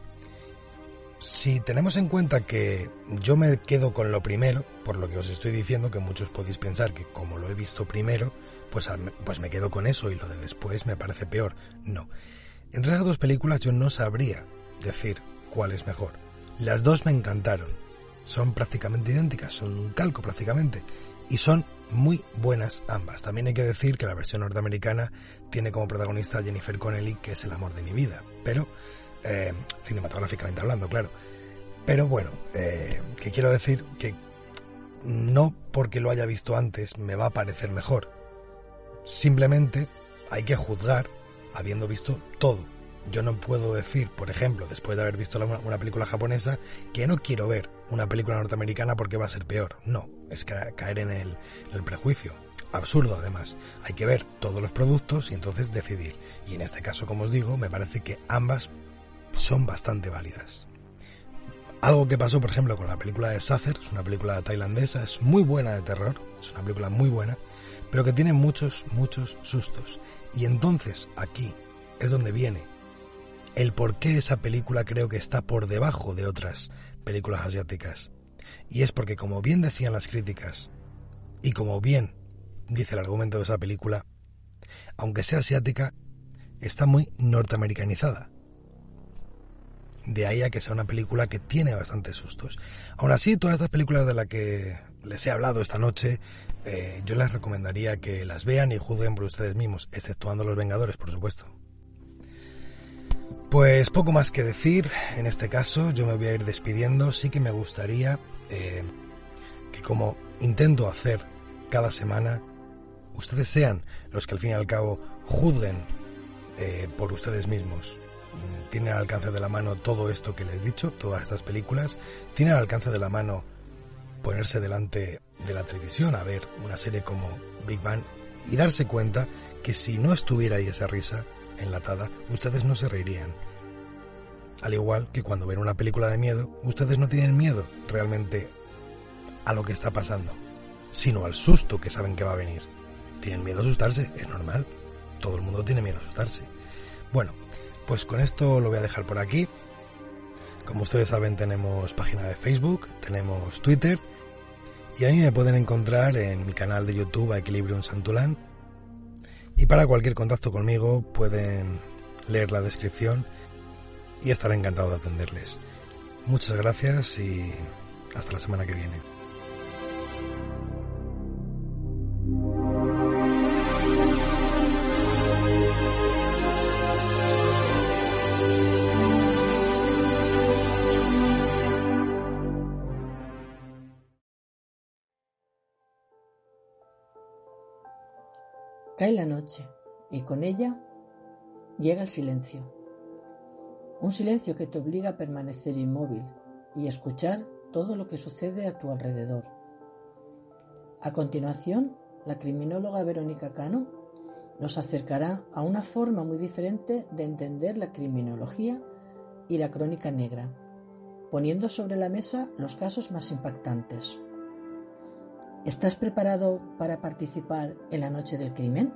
[SPEAKER 4] Si tenemos en cuenta que yo me quedo con lo primero, por lo que os estoy diciendo, que muchos podéis pensar que como lo he visto primero, pues, pues me quedo con eso y lo de después me parece peor. No. Entre esas dos películas yo no sabría decir cuál es mejor. Las dos me encantaron son prácticamente idénticas, son un calco prácticamente, y son muy buenas ambas. También hay que decir que la versión norteamericana tiene como protagonista a Jennifer Connelly, que es el amor de mi vida, pero eh, cinematográficamente hablando, claro. Pero bueno, eh, que quiero decir que no porque lo haya visto antes me va a parecer mejor. Simplemente hay que juzgar habiendo visto todo. Yo no puedo decir, por ejemplo, después de haber visto una película japonesa, que no quiero ver una película norteamericana porque va a ser peor. No, es caer en el, prejuicio. Absurdo, además. Hay que ver todos los productos y entonces decidir. Y en este caso, como os digo, me parece que ambas son bastante válidas. Algo que pasó, por ejemplo, con la película de Sacer, es una película tailandesa, es muy buena de terror, es una película muy buena, pero que tiene muchos, muchos sustos. Y entonces, aquí es donde viene el por qué esa película creo que está por debajo de otras películas asiáticas. Y es porque, como bien decían las críticas, y como bien dice el argumento de esa película, aunque sea asiática, está muy norteamericanizada. De ahí a que sea una película que tiene bastantes sustos. Aún así, todas estas películas de las que les he hablado esta noche, eh, yo les recomendaría que las vean y juzguen por ustedes mismos, exceptuando Los Vengadores, por supuesto. Pues poco más que decir, en este caso. Yo me voy a ir despidiendo, sí que me gustaría eh, que como intento hacer cada semana, ustedes sean los que al fin y al cabo juzguen eh, por ustedes mismos. Tienen al alcance de la mano todo esto que les he dicho, todas estas películas, tienen al alcance de la mano ponerse delante de la televisión a ver una serie como Big Bang y darse cuenta que si no estuviera ahí esa risa enlatada, ustedes no se reirían. Al igual que cuando ven una película de miedo, ustedes no tienen miedo realmente a lo que está pasando, sino al susto que saben que va a venir. Tienen miedo a asustarse, es normal. Todo el mundo tiene miedo a asustarse. Bueno, pues con esto lo voy a dejar por aquí. Como ustedes saben tenemos página de Facebook, tenemos Twitter y ahí me pueden encontrar en mi canal de YouTube Equilibrium Santulán. Y para cualquier contacto conmigo pueden leer la descripción y estaré encantado de atenderles. Muchas gracias y hasta la semana que viene.
[SPEAKER 2] Cae la noche y con ella llega el silencio. Un silencio que te obliga a permanecer inmóvil y escuchar todo lo que sucede a tu alrededor. A continuación, la criminóloga Verónica Cano nos acercará a una forma muy diferente de entender la criminología y la crónica negra, poniendo sobre la mesa los casos más impactantes. ¿Estás preparado para participar en la noche del crimen?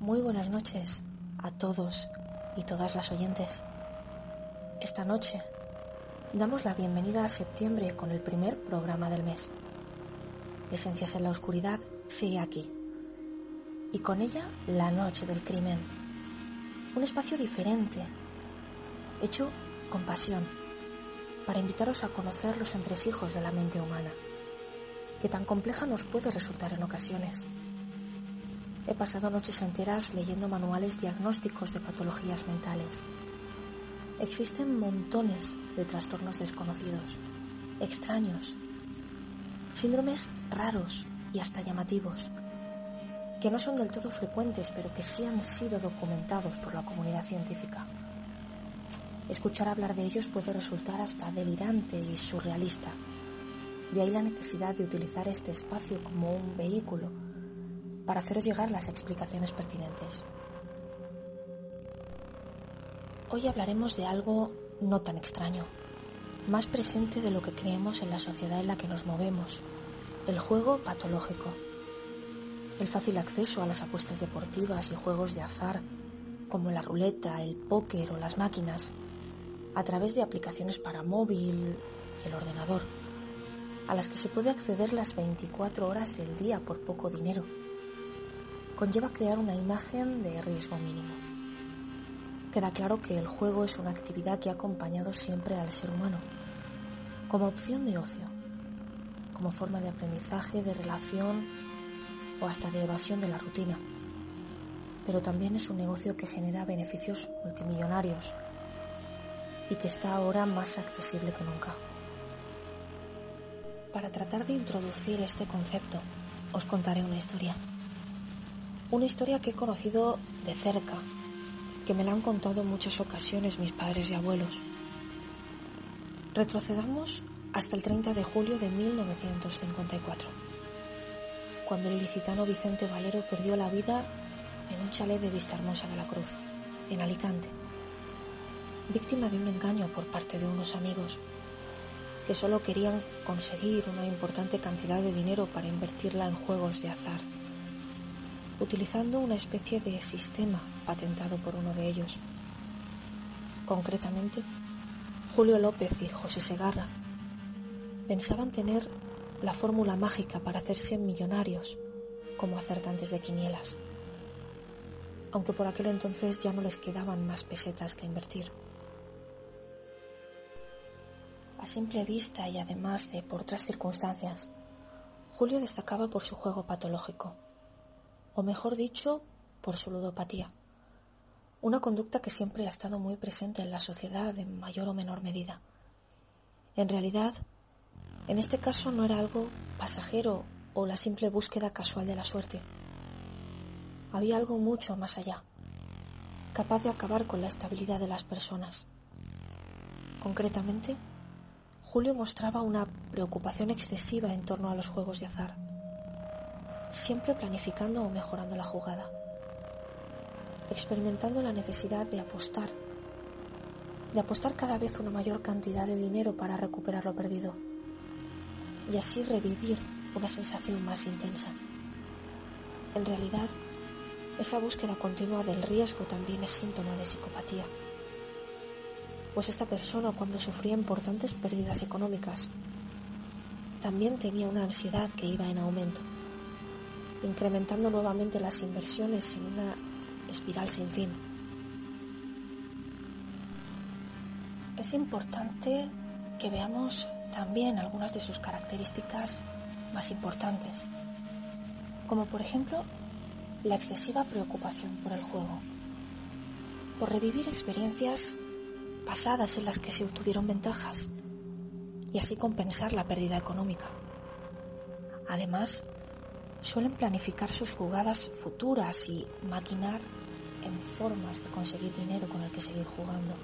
[SPEAKER 5] Muy buenas noches a todos y todas las oyentes. Esta noche damos la bienvenida a septiembre con el primer programa del mes. Esencias en la Oscuridad sigue aquí. Y con ella la Noche del Crimen. Un espacio diferente, hecho con pasión, para invitaros a conocer los entresijos de la mente humana, que tan compleja nos puede resultar en ocasiones. He pasado noches enteras leyendo manuales diagnósticos de patologías mentales Existen montones de trastornos desconocidos, extraños, síndromes raros y hasta llamativos, que no son del todo frecuentes, pero que sí han sido documentados por la comunidad científica. Escuchar hablar de ellos puede resultar hasta delirante y surrealista. De ahí la necesidad de utilizar este espacio como un vehículo para haceros llegar las explicaciones pertinentes. Hoy hablaremos de algo no tan extraño, más presente de lo que creemos en la sociedad en la que nos movemos, el juego patológico. El fácil acceso a las apuestas deportivas y juegos de azar, como la ruleta, el póker o las máquinas, a través de aplicaciones para móvil y el ordenador, a las que se puede acceder las 24 horas del día por poco dinero, conlleva crear una imagen de riesgo mínimo queda claro que el juego es una actividad que ha acompañado siempre al ser humano, como opción de ocio, como forma de aprendizaje, de relación o hasta de evasión de la rutina. Pero también es un negocio que genera beneficios multimillonarios y que está ahora más accesible que nunca. Para tratar de introducir este concepto, os contaré una historia. Una historia que he conocido de cerca que me la han contado en muchas ocasiones mis padres y abuelos. Retrocedamos hasta el 30 de julio de 1954, cuando el licitano Vicente Valero perdió la vida en un chalet de Vista Hermosa de la Cruz, en Alicante, víctima de un engaño por parte de unos amigos que solo querían conseguir una importante cantidad de dinero para invertirla en juegos de azar, utilizando una especie de sistema patentado por uno de ellos. Concretamente, Julio López y José Segarra pensaban tener la fórmula mágica para hacerse millonarios como acertantes de quinielas, aunque por aquel entonces ya no les quedaban más pesetas que invertir a simple vista y además de por otras circunstancias, Julio destacaba por su juego patológico, o mejor dicho, por su ludopatía, una conducta que siempre ha estado muy presente en la sociedad en mayor o menor medida. En realidad, en este caso no era algo pasajero o la simple búsqueda casual de la suerte. Había algo mucho más allá, capaz de acabar con la estabilidad de las personas. Concretamente, Julio mostraba una preocupación excesiva en torno a los juegos de azar, siempre planificando o mejorando la jugada, experimentando la necesidad de apostar, de apostar cada vez una mayor cantidad de dinero para recuperar lo perdido y así revivir una sensación más intensa. En realidad, esa búsqueda continua del riesgo también es síntoma de psicopatía pues esta persona cuando sufría importantes pérdidas económicas también tenía una ansiedad que iba en aumento, incrementando nuevamente las inversiones en una espiral sin fin. Es importante que veamos también algunas de sus características más importantes, como por ejemplo la excesiva preocupación por el juego, por revivir experiencias pasadas en las que se obtuvieron ventajas y así compensar la pérdida económica. Además, suelen planificar sus jugadas futuras y maquinar en formas de conseguir dinero con el que seguir jugando.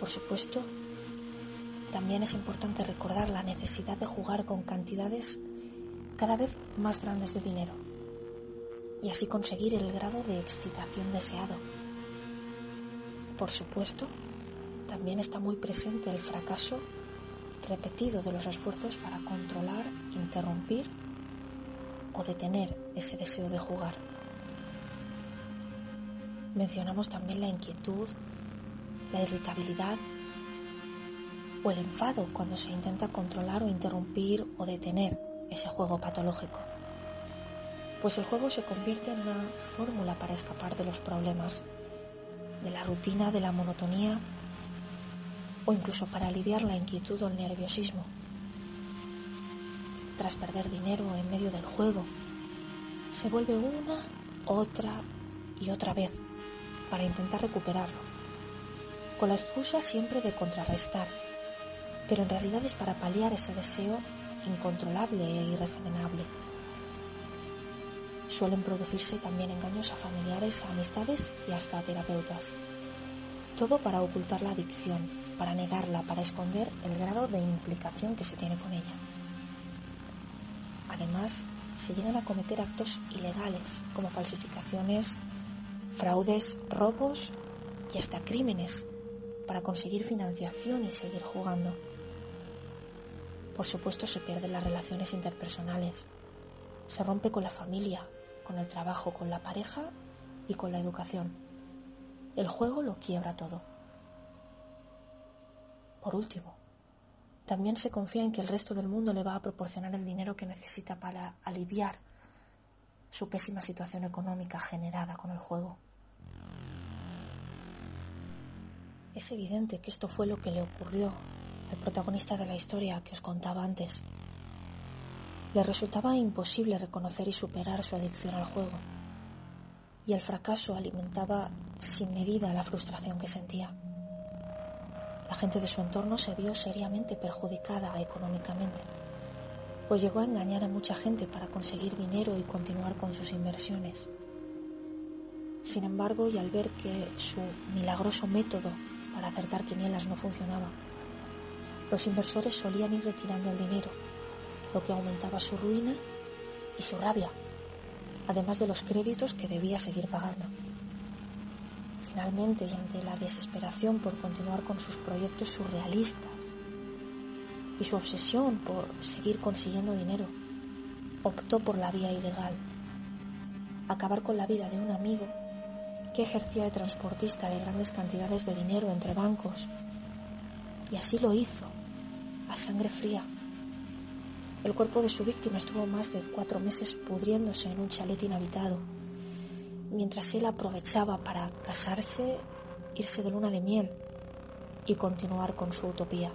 [SPEAKER 5] Por supuesto, también es importante recordar la necesidad de jugar con cantidades cada vez más grandes de dinero y así conseguir el grado de excitación deseado por supuesto, también está muy presente el fracaso repetido de los esfuerzos para controlar, interrumpir o detener ese deseo de jugar. Mencionamos también la inquietud, la irritabilidad o el enfado cuando se intenta controlar o interrumpir o detener ese juego patológico. Pues el juego se convierte en una fórmula para escapar de los problemas de la rutina, de la monotonía o incluso para aliviar la inquietud o el nerviosismo. Tras perder dinero en medio del juego, se vuelve una, otra y otra vez para intentar recuperarlo, con la excusa siempre de contrarrestar, pero en realidad es para paliar ese deseo incontrolable e irrefrenable Suelen producirse también engaños a familiares, a amistades y hasta a terapeutas. Todo para ocultar la adicción, para negarla, para esconder el grado de implicación que se tiene con ella. Además, se llegan a cometer actos ilegales como falsificaciones, fraudes, robos y hasta crímenes para conseguir financiación y seguir jugando. Por supuesto se pierden las relaciones interpersonales, se rompe con la familia, con el trabajo, con la pareja y con la educación. El juego lo quiebra todo. Por último, también se confía en que el resto del mundo le va a proporcionar el dinero que necesita para aliviar su pésima situación económica generada con el juego. Es evidente que esto fue lo que le ocurrió al protagonista de la historia que os contaba antes, le resultaba imposible reconocer y superar su adicción al juego, y el fracaso alimentaba sin medida la frustración que sentía. La gente de su entorno se vio seriamente perjudicada económicamente, pues llegó a engañar a mucha gente para conseguir dinero y continuar con sus inversiones. Sin embargo, y al ver que su milagroso método para acertar quinielas no funcionaba, los inversores solían ir retirando el dinero, lo que aumentaba su ruina y su rabia, además de los créditos que debía seguir pagando. Finalmente, y ante la desesperación por continuar con sus proyectos surrealistas y su obsesión por seguir consiguiendo dinero, optó por la vía ilegal, acabar con la vida de un amigo que ejercía de transportista de grandes cantidades de dinero entre bancos. Y así lo hizo, a sangre fría. El cuerpo de su víctima estuvo más de cuatro meses pudriéndose en un chalet inhabitado, mientras él aprovechaba para casarse, irse de luna de miel y continuar con su utopía.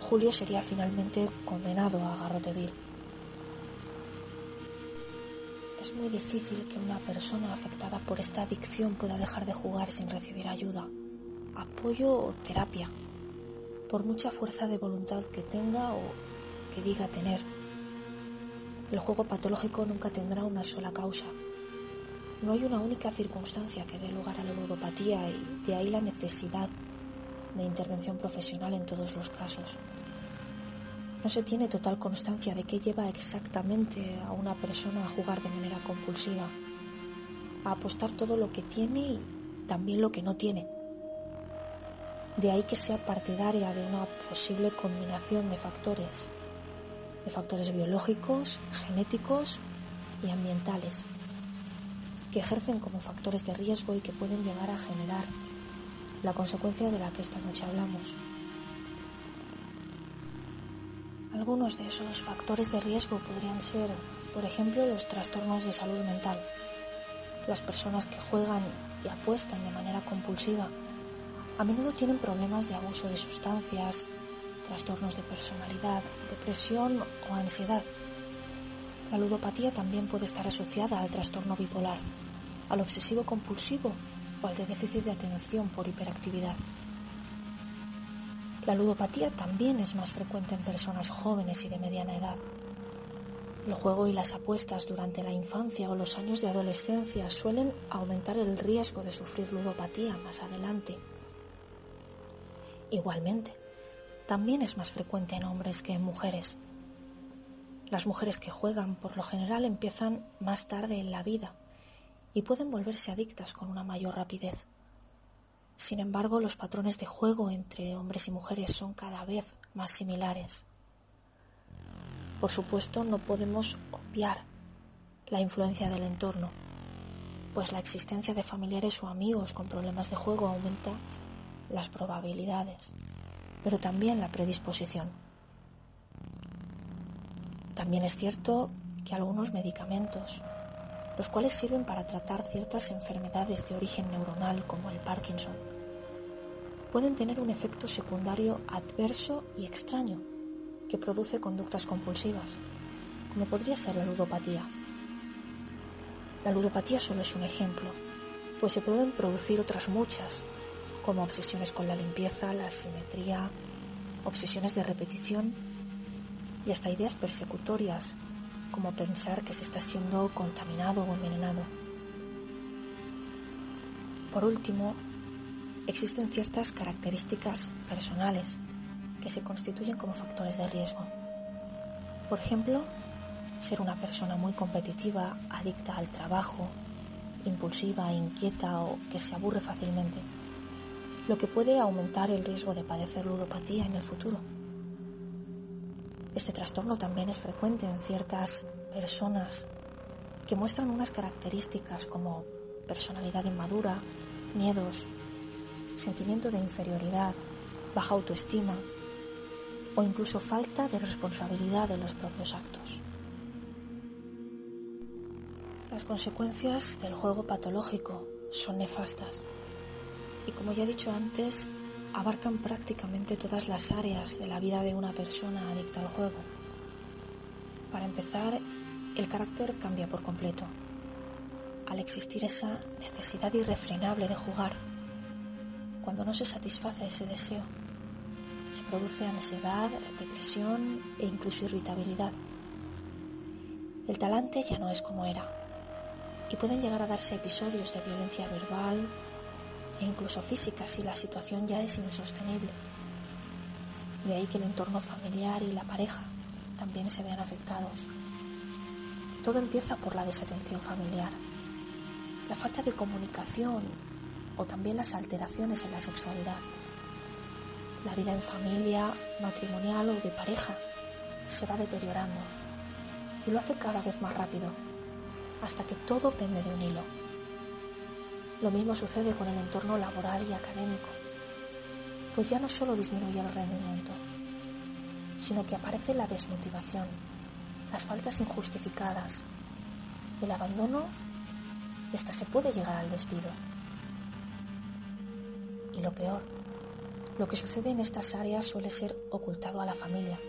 [SPEAKER 5] Julio sería finalmente condenado a garrote vil. Es muy difícil que una persona afectada por esta adicción pueda dejar de jugar sin recibir ayuda, apoyo o terapia, por mucha fuerza de voluntad que tenga o que diga tener. El juego patológico nunca tendrá una sola causa. No hay una única circunstancia que dé lugar a la ludopatía y de ahí la necesidad de intervención profesional en todos los casos. No se tiene total constancia de qué lleva exactamente a una persona a jugar de manera compulsiva, a apostar todo lo que tiene y también lo que no tiene. De ahí que sea partidaria de una posible combinación de factores, de factores biológicos, genéticos y ambientales, que ejercen como factores de riesgo y que pueden llegar a generar la consecuencia de la que esta noche hablamos. Algunos de esos factores de riesgo podrían ser, por ejemplo, los trastornos de salud mental. Las personas que juegan y apuestan de manera compulsiva a menudo tienen problemas de abuso de sustancias, trastornos de personalidad, depresión o ansiedad. La ludopatía también puede estar asociada al trastorno bipolar, al obsesivo compulsivo o al de déficit de atención por hiperactividad. La ludopatía también es más frecuente en personas jóvenes y de mediana edad. El juego y las apuestas durante la infancia o los años de adolescencia suelen aumentar el riesgo de sufrir ludopatía más adelante. Igualmente, también es más frecuente en hombres que en mujeres. Las mujeres que juegan por lo general empiezan más tarde en la vida y pueden volverse adictas con una mayor rapidez. Sin embargo, los patrones de juego entre hombres y mujeres son cada vez más similares. Por supuesto, no podemos obviar la influencia del entorno, pues la existencia de familiares o amigos con problemas de juego aumenta las probabilidades, pero también la predisposición. También es cierto que algunos medicamentos, los cuales sirven para tratar ciertas enfermedades de origen neuronal como el Parkinson, pueden tener un efecto secundario adverso y extraño que produce conductas compulsivas, como podría ser la ludopatía. La ludopatía solo es un ejemplo, pues se pueden producir otras muchas, como obsesiones con la limpieza, la simetría, obsesiones de repetición y hasta ideas persecutorias como pensar que se está siendo contaminado o envenenado. Por último, existen ciertas características personales que se constituyen como factores de riesgo. Por ejemplo, ser una persona muy competitiva, adicta al trabajo, impulsiva, inquieta o que se aburre fácilmente, lo que puede aumentar el riesgo de padecer ludopatía en el futuro. Este trastorno también es frecuente en ciertas personas que muestran unas características como personalidad inmadura, miedos, sentimiento de inferioridad, baja autoestima o incluso falta de responsabilidad de los propios actos. Las consecuencias del juego patológico son nefastas y como ya he dicho antes, abarcan prácticamente todas las áreas de la vida de una persona adicta al juego. Para empezar, el carácter cambia por completo. Al existir esa necesidad irrefrenable de jugar, cuando no se satisface ese deseo, se produce ansiedad, depresión e incluso irritabilidad. El talante ya no es como era y pueden llegar a darse episodios de violencia verbal e incluso física si la situación ya es insostenible. De ahí que el entorno familiar y la pareja también se vean afectados. Todo empieza por la desatención familiar, la falta de comunicación o también las alteraciones en la sexualidad. La vida en familia, matrimonial o de pareja se va deteriorando y lo hace cada vez más rápido, hasta que todo pende de un hilo. Lo mismo sucede con el entorno laboral y académico, pues ya no solo disminuye el rendimiento, sino que aparece la desmotivación, las faltas injustificadas, el abandono y hasta se puede llegar al despido. Y lo peor, lo que sucede en estas áreas suele ser ocultado a la familia,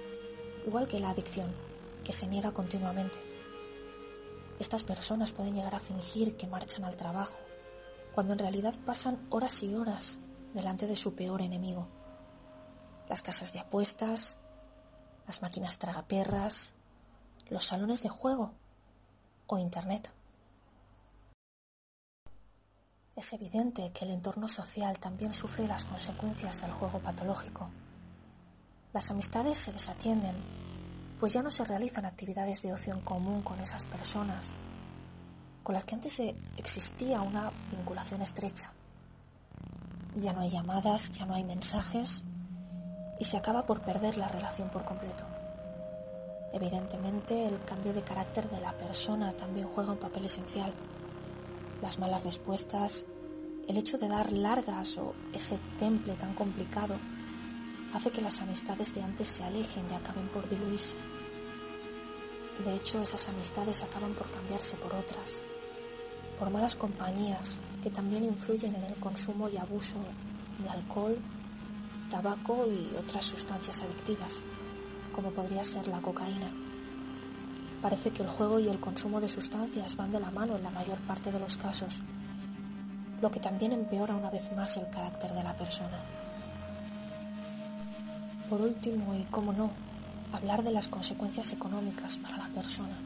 [SPEAKER 5] igual que la adicción, que se niega continuamente. Estas personas pueden llegar a fingir que marchan al trabajo, cuando en realidad pasan horas y horas delante de su peor enemigo. Las casas de apuestas, las máquinas tragaperras, los salones de juego o Internet. Es evidente que el entorno social también sufre las consecuencias del juego patológico. Las amistades se desatienden, pues ya no se realizan actividades de ocio en común con esas personas, con las que antes existía una vinculación estrecha. Ya no hay llamadas, ya no hay mensajes y se acaba por perder la relación por completo. Evidentemente, el cambio de carácter de la persona también juega un papel esencial. Las malas respuestas, el hecho de dar largas o ese temple tan complicado hace que las amistades de antes se alejen y acaben por diluirse. De hecho, esas amistades acaban por cambiarse por otras, por malas compañías que también influyen en el consumo y abuso de alcohol, tabaco y otras sustancias adictivas, como podría ser la cocaína. Parece que el juego y el consumo de sustancias van de la mano en la mayor parte de los casos, lo que también empeora una vez más el carácter de la persona. Por último, y cómo no, hablar de las consecuencias económicas para la persona.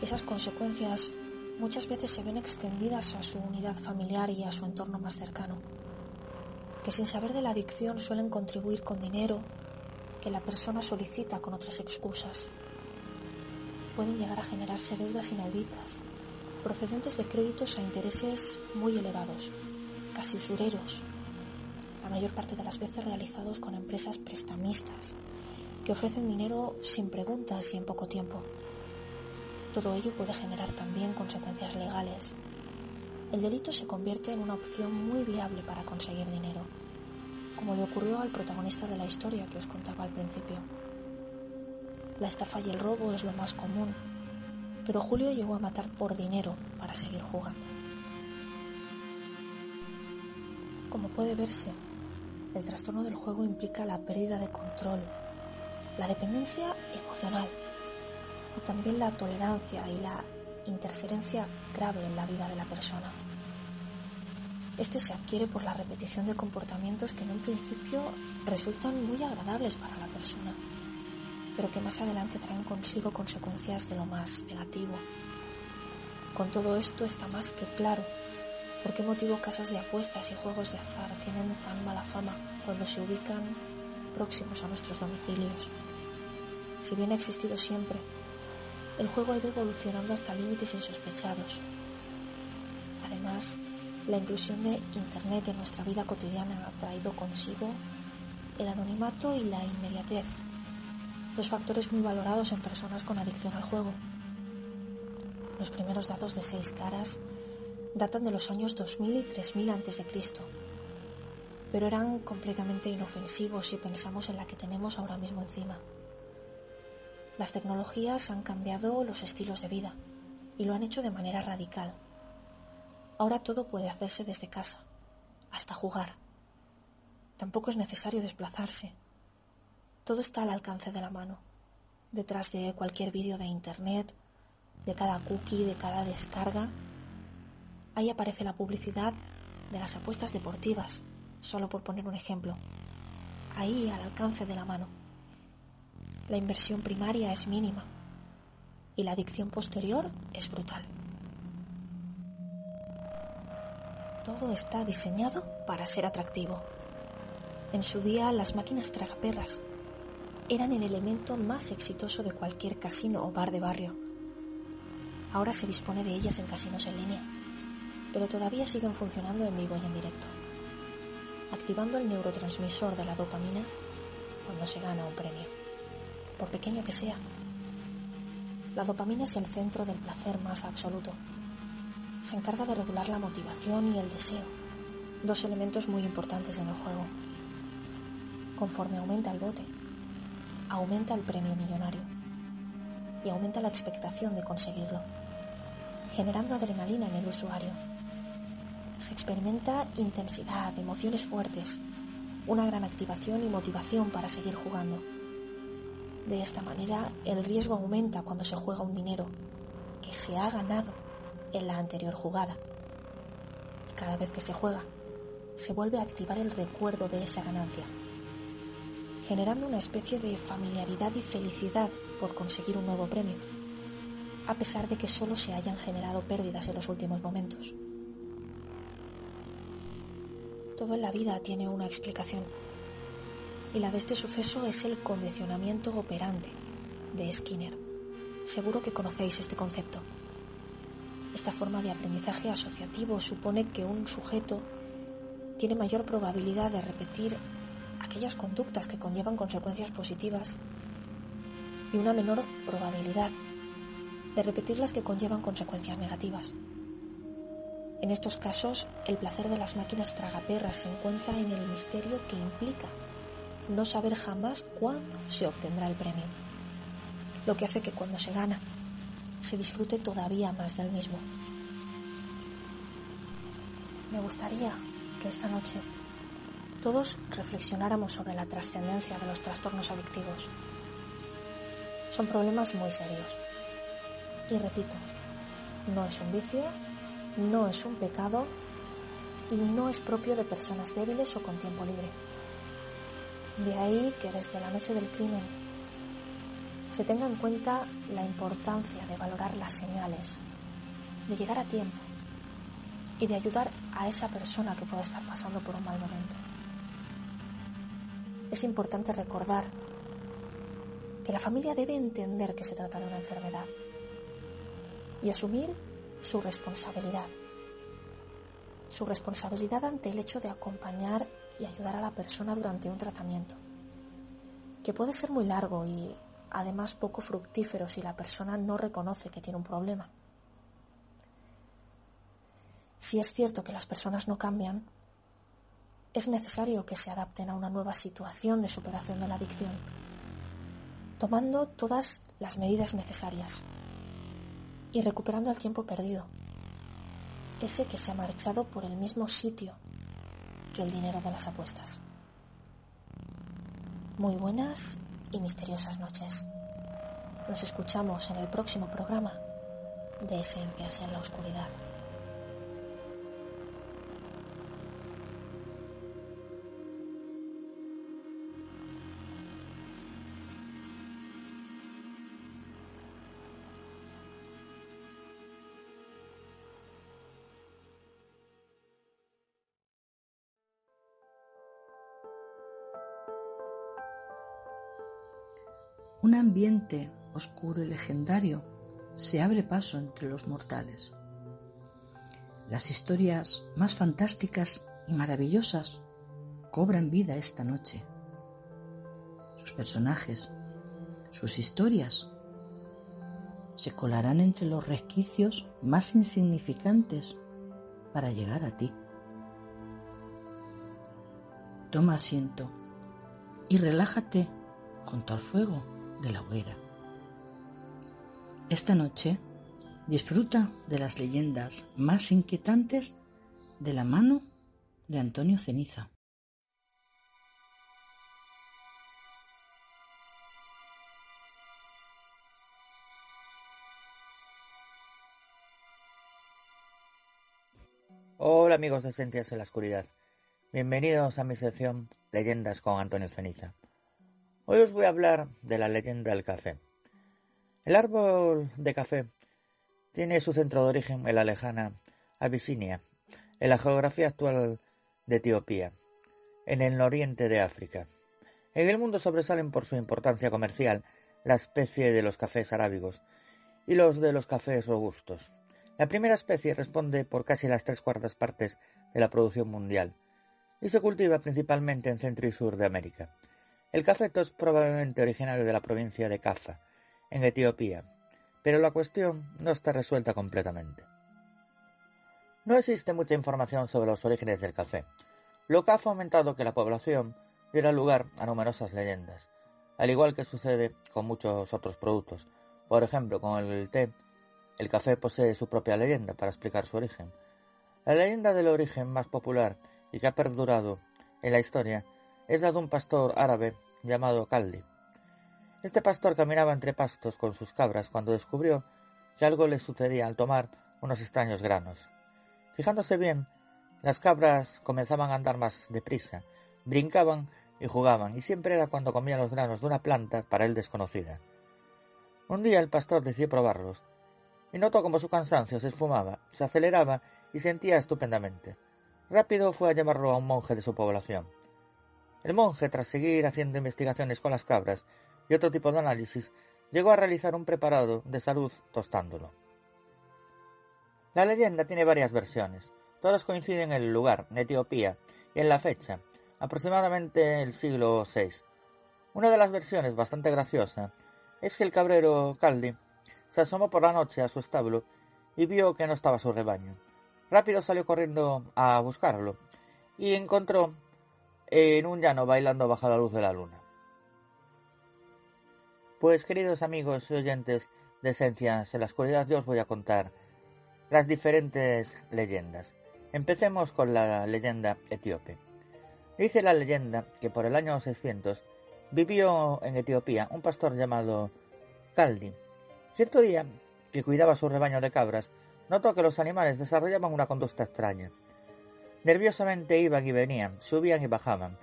[SPEAKER 5] Esas consecuencias muchas veces se ven extendidas a su unidad familiar y a su entorno más cercano que sin saber de la adicción suelen contribuir con dinero que la persona solicita con otras excusas. Pueden llegar a generarse deudas inauditas, procedentes de créditos a intereses muy elevados, casi usureros, la mayor parte de las veces realizados con empresas prestamistas, que ofrecen dinero sin preguntas y en poco tiempo. Todo ello puede generar también consecuencias legales, el delito se convierte en una opción muy viable para conseguir dinero, como le ocurrió al protagonista de la historia que os contaba al principio. La estafa y el robo es lo más común, pero Julio llegó a matar por dinero para seguir jugando. Como puede verse, el trastorno del juego implica la pérdida de control, la dependencia emocional y también la tolerancia y la interferencia grave en la vida de la persona. Este se adquiere por la repetición de comportamientos que en un principio resultan muy agradables para la persona, pero que más adelante traen consigo consecuencias de lo más negativo. Con todo esto está más que claro por qué motivo casas de apuestas y juegos de azar tienen tan mala fama cuando se ubican próximos a nuestros domicilios. Si bien ha existido siempre, el juego ha ido evolucionando hasta límites insospechados. Además, la inclusión de Internet en nuestra vida cotidiana ha traído consigo el anonimato y la inmediatez, dos factores muy valorados en personas con adicción al juego. Los primeros datos de seis caras datan de los años 2000 y 3000 a.C., pero eran completamente inofensivos si pensamos en la que tenemos ahora mismo encima. Las tecnologías han cambiado los estilos de vida y lo han hecho de manera radical. Ahora todo puede hacerse desde casa, hasta jugar. Tampoco es necesario desplazarse. Todo está al alcance de la mano, detrás de cualquier vídeo de Internet, de cada cookie, de cada descarga. Ahí aparece la publicidad de las apuestas deportivas, solo por poner un ejemplo. Ahí al alcance de la mano la inversión primaria es mínima y la adicción posterior es brutal. Todo está diseñado para ser atractivo. En su día, las máquinas tragaperras eran el elemento más exitoso de cualquier casino o bar de barrio. Ahora se dispone de ellas en casinos en línea, pero todavía siguen funcionando en vivo y en directo, activando el neurotransmisor de la dopamina cuando se gana un premio, por pequeño que sea. La dopamina es el centro del placer más absoluto. Se encarga de regular la motivación y el deseo, dos elementos muy importantes en el juego. Conforme aumenta el bote, aumenta el premio millonario y aumenta la expectación de conseguirlo, generando adrenalina en el usuario. Se experimenta intensidad, emociones fuertes, una gran activación y motivación para seguir jugando. De esta manera, el riesgo aumenta cuando se juega un dinero que se ha ganado en la anterior jugada. Y cada vez que se juega, se vuelve a activar el recuerdo de esa ganancia generando una especie de familiaridad y felicidad por conseguir un nuevo premio, a pesar de que solo se hayan generado pérdidas en los últimos momentos. Todo en la vida tiene una explicación, y la de este suceso es el condicionamiento operante de Skinner. Seguro que conocéis este concepto. Esta forma de aprendizaje asociativo supone que un sujeto tiene mayor probabilidad de repetir aquellas conductas que conllevan consecuencias positivas y una menor probabilidad de repetir las que conllevan consecuencias negativas. En estos casos, el placer de las máquinas tragaperras se encuentra en el misterio que implica no saber jamás cuándo se obtendrá el premio, lo que hace que cuando se gana se disfrute todavía más del mismo. Me gustaría que esta noche todos reflexionáramos sobre la trascendencia de los trastornos adictivos. Son problemas muy serios. Y repito, no es un vicio, no es un pecado y no es propio de personas débiles o con tiempo libre. De ahí que desde la noche del crimen se tenga en cuenta la importancia de valorar las señales, de llegar a tiempo y de ayudar a esa persona que pueda estar pasando por un mal momento es importante recordar que la familia debe entender que se trata de una enfermedad y asumir su responsabilidad. Su responsabilidad ante el hecho de acompañar y ayudar a la persona durante un tratamiento, que puede ser muy largo y además poco fructífero si la persona no reconoce que tiene un problema. Si es cierto que las personas no cambian, es necesario que se adapten a una nueva situación de superación de la adicción, tomando todas las medidas necesarias y recuperando el tiempo perdido, ese que se ha marchado por el mismo sitio que el dinero de las apuestas. Muy buenas y misteriosas noches. Nos escuchamos en el próximo programa de Esencias en la Oscuridad.
[SPEAKER 2] Ambiente oscuro y legendario se abre paso entre los mortales. Las historias más fantásticas y maravillosas cobran vida esta noche. Sus personajes, sus historias, se colarán entre los resquicios más insignificantes para llegar a ti. Toma asiento y relájate junto al fuego de la hoguera. Esta noche disfruta de las leyendas más inquietantes de la mano de Antonio Ceniza.
[SPEAKER 6] Hola amigos de Esencias en la Oscuridad. Bienvenidos a mi sección Leyendas con Antonio Ceniza. Hoy os voy a hablar de la leyenda del café. El árbol de café tiene su centro de origen en la lejana Abisinia, en la geografía actual de Etiopía, en el oriente de África. En el mundo sobresalen por su importancia comercial la especie de los cafés arábigos y los de los cafés robustos. La primera especie responde por casi las tres cuartas partes de la producción mundial y se cultiva principalmente en centro y sur de América. El cafeto es probablemente originario de la provincia de Cafa, en Etiopía, pero la cuestión no está resuelta completamente. No existe mucha información sobre los orígenes del café, lo que ha fomentado que la población diera lugar a numerosas leyendas, al igual que sucede con muchos otros productos. Por ejemplo, con el té, el café posee su propia leyenda para explicar su origen. La leyenda del origen más popular y que ha perdurado en la historia es la de un pastor árabe llamado Caldi. Este pastor caminaba entre pastos con sus cabras cuando descubrió que algo le sucedía al tomar unos extraños granos. Fijándose bien, las cabras comenzaban a andar más deprisa, brincaban y jugaban, y siempre era cuando comían los granos de una planta para él desconocida. Un día el pastor decidió probarlos, y notó como su cansancio se esfumaba, se aceleraba y sentía estupendamente. Rápido fue a llamarlo a un monje de su población. El monje, tras seguir haciendo investigaciones con las cabras y otro tipo de análisis, llegó a realizar un preparado de salud tostándolo. La leyenda tiene varias versiones. Todas coinciden en el lugar, en Etiopía, y en la fecha, aproximadamente el siglo VI. Una de las versiones, bastante graciosa, es que el cabrero Caldi se asomó por la noche a su establo y vio que no estaba su rebaño. Rápido salió corriendo a buscarlo y encontró en un llano bailando bajo la luz de la luna. Pues queridos amigos y oyentes de Esencias en la Oscuridad, yo os voy a contar las diferentes leyendas. Empecemos con la leyenda etíope. Dice la leyenda que por el año 600 vivió en Etiopía un pastor llamado Caldi. Cierto día, que cuidaba su rebaño de cabras, notó que los animales desarrollaban una conducta extraña. Nerviosamente iban y venían, subían y bajaban,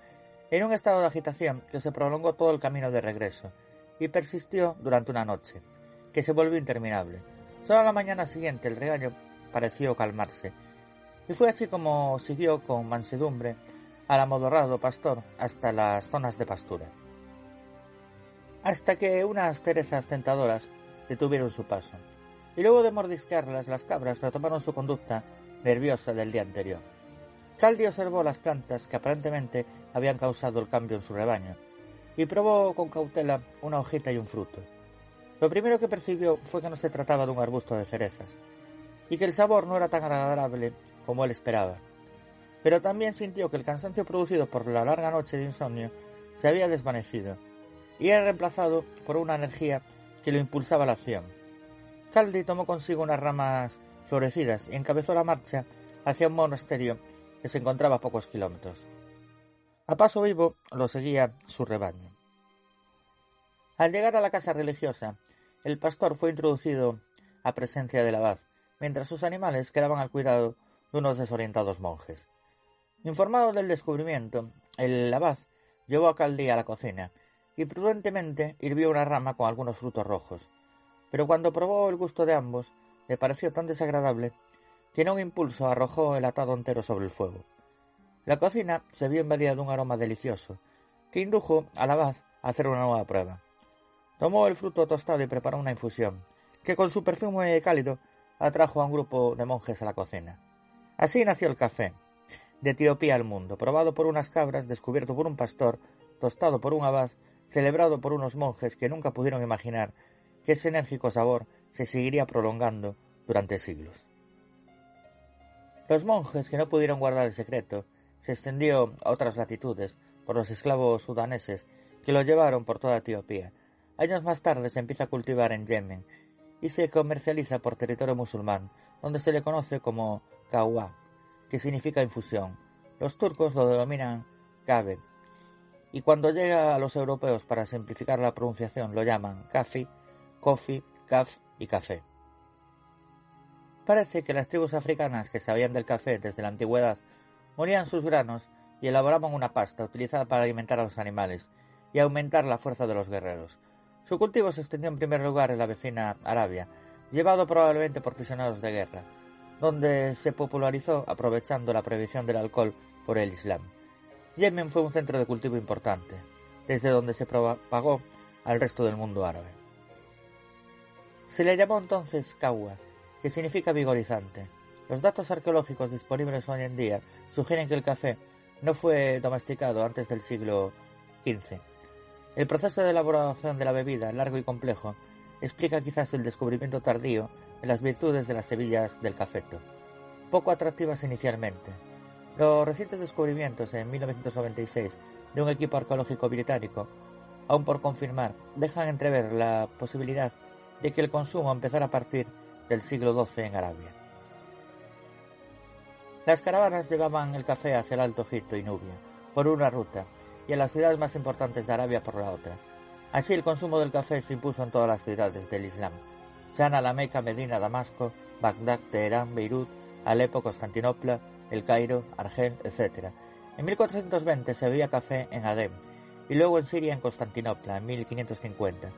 [SPEAKER 6] en un estado de agitación que se prolongó todo el camino de regreso y persistió durante una noche, que se volvió interminable. Solo a la mañana siguiente el rebaño pareció calmarse, y fue así como siguió con mansedumbre al amodorrado pastor hasta las zonas de pastura. Hasta que unas cerezas tentadoras detuvieron su paso, y luego de mordisquearlas las cabras retomaron su conducta nerviosa del día anterior. Caldi observó las plantas que aparentemente habían causado el cambio en su rebaño y probó con cautela una hojita y un fruto. Lo primero que percibió fue que no se trataba de un arbusto de cerezas y que el sabor no era tan agradable como él esperaba. Pero también sintió que el cansancio producido por la larga noche de insomnio se había desvanecido y era reemplazado por una energía que lo impulsaba a la acción. Caldi tomó consigo unas ramas florecidas y encabezó la marcha hacia un monasterio que se encontraba a pocos kilómetros. A paso vivo lo seguía su rebaño. Al llegar a la casa religiosa, el pastor fue introducido a presencia del abad, mientras sus animales quedaban al cuidado de unos desorientados monjes. Informado del descubrimiento, el abad llevó a Caldí a la cocina y prudentemente hirvió una rama con algunos frutos rojos. Pero cuando probó el gusto de ambos, le pareció tan desagradable que en un impulso arrojó el atado entero sobre el fuego. La cocina se vio invadida de un aroma delicioso, que indujo al abad a hacer una nueva prueba. Tomó el fruto tostado y preparó una infusión, que con su perfume cálido atrajo a un grupo de monjes a la cocina. Así nació el café, de Etiopía al mundo, probado por unas cabras, descubierto por un pastor, tostado por un abad, celebrado por unos monjes que nunca pudieron imaginar que ese enérgico sabor se seguiría prolongando durante siglos. Los monjes que no pudieron guardar el secreto se extendió a otras latitudes por los esclavos sudaneses que lo llevaron por toda Etiopía. Años más tarde se empieza a cultivar en Yemen y se comercializa por territorio musulmán, donde se le conoce como kawa, que significa infusión. Los turcos lo denominan kabe, y cuando llega a los europeos para simplificar la pronunciación lo llaman kafi, kofi, kaf y café. Parece que las tribus africanas que sabían del café desde la antigüedad morían sus granos y elaboraban una pasta utilizada para alimentar a los animales y aumentar la fuerza de los guerreros. Su cultivo se extendió en primer lugar en la vecina Arabia, llevado probablemente por prisioneros de guerra. donde se popularizó aprovechando la prohibición del alcohol por el Islam. Yemen fue un centro de cultivo importante, desde donde se propagó al resto del mundo árabe. Se le llamó entonces Kawa, que significa vigorizante. Los datos arqueológicos disponibles hoy en día sugieren que el café no fue domesticado antes del siglo XV. El proceso de elaboración de la bebida, largo y complejo, explica quizás el descubrimiento tardío de las virtudes de las semillas del cafeto, poco atractivas inicialmente. Los recientes descubrimientos en 1996 de un equipo arqueológico británico, aún por confirmar, dejan entrever la posibilidad de que el consumo empezara a partir del siglo XII en Arabia. Las caravanas llevaban el café hacia el Alto Egipto y Nubia por una ruta y a las ciudades más importantes de Arabia por la otra. Así el consumo del café se impuso en todas las ciudades del Islam. Chana, La Meca, Medina, Damasco, Bagdad, Teherán, Beirut, Alepo, Constantinopla, El Cairo, Argel, etc. En 1420 se bebía café en Adem y luego en Siria en Constantinopla en 1550.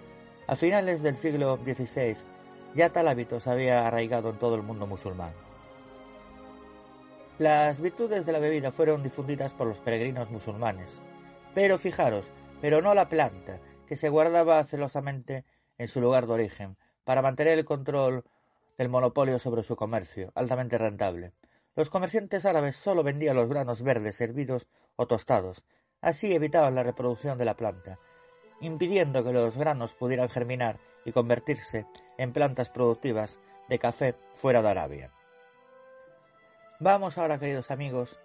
[SPEAKER 6] A finales del siglo XVI ya tal hábito se había arraigado en todo el mundo musulmán. Las virtudes de la bebida fueron difundidas por los peregrinos musulmanes. Pero fijaros, pero no la planta, que se guardaba celosamente en su lugar de origen, para mantener el control del monopolio sobre su comercio, altamente rentable. Los comerciantes árabes solo vendían los granos verdes hervidos o tostados, así evitaban la reproducción de la planta, impidiendo que los granos pudieran germinar y convertirse en plantas productivas de café fuera de Arabia. Vamos ahora, queridos amigos,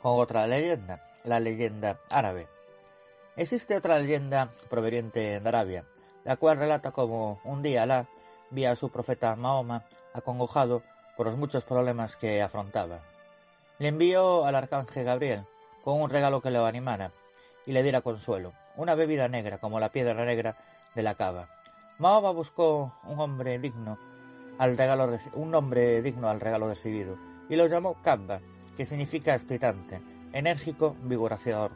[SPEAKER 6] con otra leyenda, la leyenda árabe. Existe otra leyenda proveniente de Arabia, la cual relata cómo un día Alá vía a su profeta Mahoma acongojado por los muchos problemas que afrontaba. Le envió al arcángel Gabriel con un regalo que lo animara y le diera consuelo, una bebida negra como la piedra negra de la cava. Mahoma buscó un hombre digno al regalo, un nombre digno al regalo recibido y lo llamó Kabba, que significa excitante, enérgico, vigoraciador.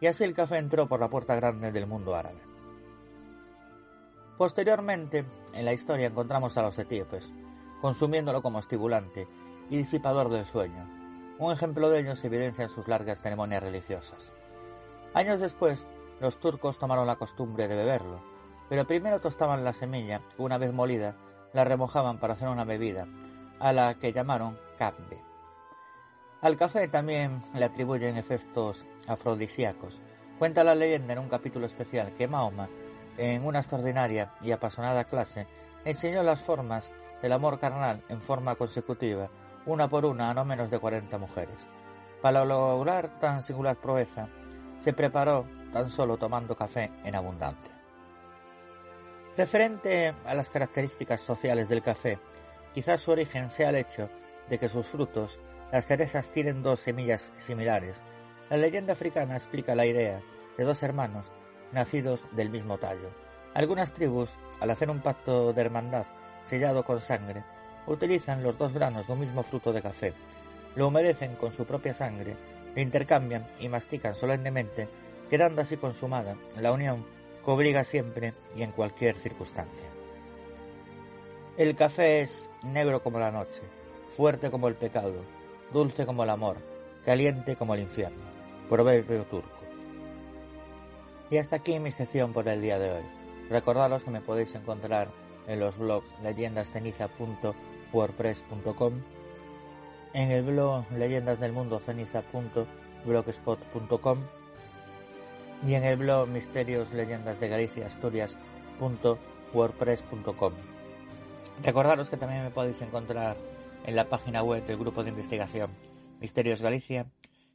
[SPEAKER 6] Y así el café entró por la puerta grande del mundo árabe. Posteriormente, en la historia encontramos a los etíopes, consumiéndolo como estimulante y disipador del sueño. Un ejemplo de ello se evidencia en sus largas ceremonias religiosas. Años después, los turcos tomaron la costumbre de beberlo, pero primero tostaban la semilla, una vez molida, la remojaban para hacer una bebida, a la que llamaron kabbe. Al café también le atribuyen efectos afrodisíacos. Cuenta la leyenda en un capítulo especial que Mahoma, en una extraordinaria y apasionada clase, enseñó las formas del amor carnal en forma consecutiva, una por una a no menos de cuarenta mujeres. Para lograr tan singular proeza, se preparó tan solo tomando café en abundancia. Referente a las características sociales del café, Quizás su origen sea el hecho de que sus frutos, las cerezas, tienen dos semillas similares. La leyenda africana explica la idea de dos hermanos nacidos del mismo tallo. Algunas tribus, al hacer un pacto de hermandad sellado con sangre, utilizan los dos granos de un mismo fruto de café, lo humedecen con su propia sangre, lo intercambian y mastican solemnemente, quedando así consumada la unión que siempre y en cualquier circunstancia. El café es negro como la noche, fuerte como el pecado, dulce como el amor, caliente como el infierno. Proverbio turco. Y hasta aquí mi sección por el día de hoy. Recordaros que me podéis encontrar en los blogs leyendasceniza.wordpress.com, en el blog leyendasdelmundoceniza.blogspot.com y en el blog misterios leyendas de Galicia Asturias.wordpress.com. Recordaros que también me podéis encontrar en la página web del grupo de investigación Misterios Galicia,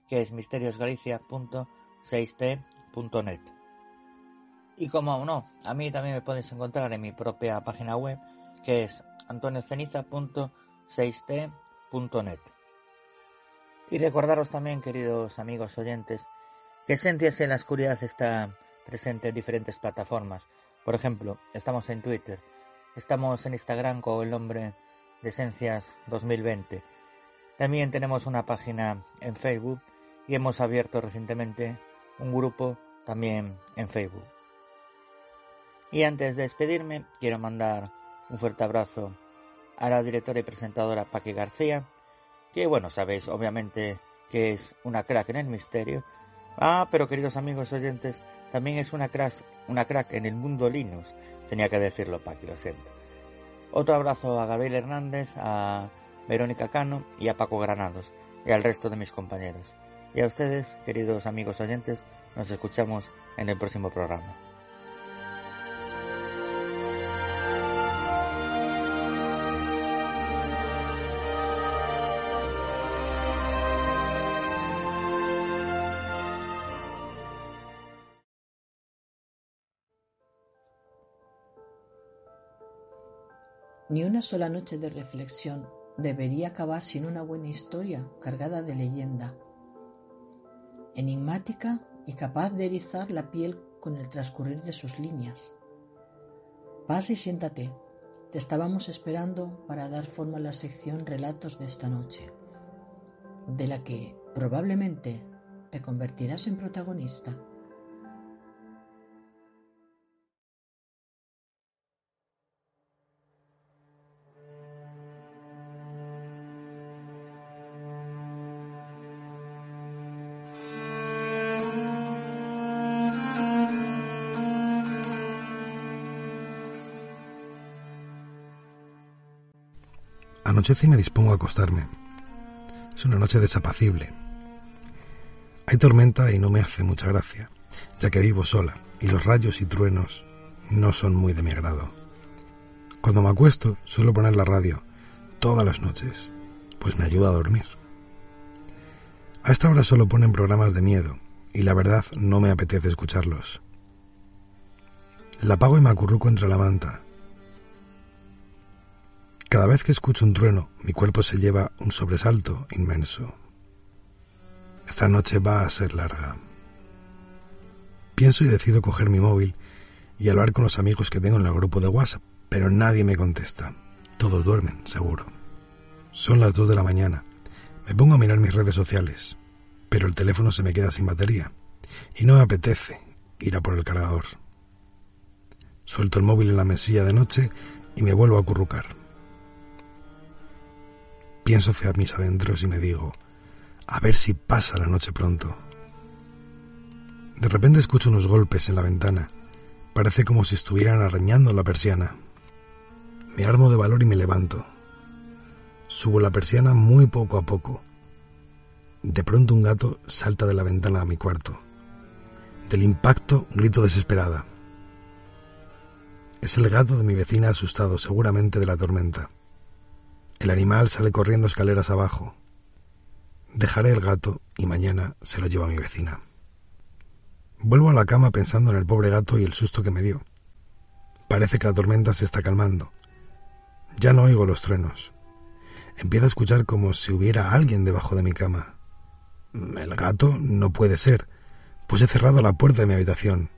[SPEAKER 6] que es misteriosgalicia.6t.net. Y como no, a mí también me podéis encontrar en mi propia página web, que es antonioceniza.6t.net. Y recordaros también, queridos amigos oyentes, Esencias en la Oscuridad está presente en diferentes plataformas. Por ejemplo, estamos en Twitter, Estamos en Instagram con el nombre de Esencias 2020. También tenemos una página en Facebook y hemos abierto recientemente un grupo también en Facebook. Y antes de despedirme, quiero mandar un fuerte abrazo a la directora y presentadora Paqui García, que bueno, sabéis obviamente que es una crack en el misterio. Ah, pero queridos amigos oyentes, también es una crack, una crack en el mundo Linux. Tenía que decirlo, Paqui, lo siento. Otro abrazo a Gabriel Hernández, a Verónica Cano y a Paco Granados y al resto de mis compañeros. Y a ustedes, queridos amigos oyentes, nos escuchamos en el próximo programa.
[SPEAKER 2] Ni una sola noche de reflexión debería acabar sin una buena historia cargada de leyenda, enigmática y capaz de erizar la piel con el transcurrir de sus líneas. Pasa y siéntate. Te estábamos esperando para dar forma a la sección Relatos de esta noche, de la que probablemente te convertirás en protagonista.
[SPEAKER 4] Anochece y me dispongo a acostarme. Es una noche desapacible. Hay tormenta y no me hace mucha gracia, ya que vivo sola y los rayos y truenos no son muy de mi agrado. Cuando me acuesto suelo poner la radio todas las noches, pues me ayuda a dormir. A esta hora solo ponen programas de miedo y la verdad no me apetece escucharlos. La apago y me acurruco entre la manta, cada vez que escucho un trueno, mi cuerpo se lleva un sobresalto inmenso. Esta noche va a ser larga. Pienso y decido coger mi móvil y hablar con los amigos que tengo en el grupo de WhatsApp, pero nadie me contesta. Todos duermen, seguro. Son las dos de la mañana. Me pongo a mirar mis redes sociales, pero el teléfono se me queda sin batería y no me apetece ir a por el cargador. Suelto el móvil en la mesilla de noche y me vuelvo a acurrucar. Pienso hacia mis adentros y me digo, a ver si pasa la noche pronto. De repente escucho unos golpes en la ventana. Parece como si estuvieran arañando la persiana. Me armo de valor y me levanto. Subo la persiana muy poco a poco. De pronto un gato salta de la ventana a mi cuarto. Del impacto grito desesperada. Es el gato de mi vecina asustado seguramente de la tormenta. El animal sale corriendo escaleras abajo. Dejaré el gato y mañana se lo llevo a mi vecina. Vuelvo a la cama pensando en el pobre gato y el susto que me dio. Parece que la tormenta se está calmando. Ya no oigo los truenos. Empiezo a escuchar como si hubiera alguien debajo de mi cama. El gato no puede ser, pues he cerrado la puerta de mi habitación.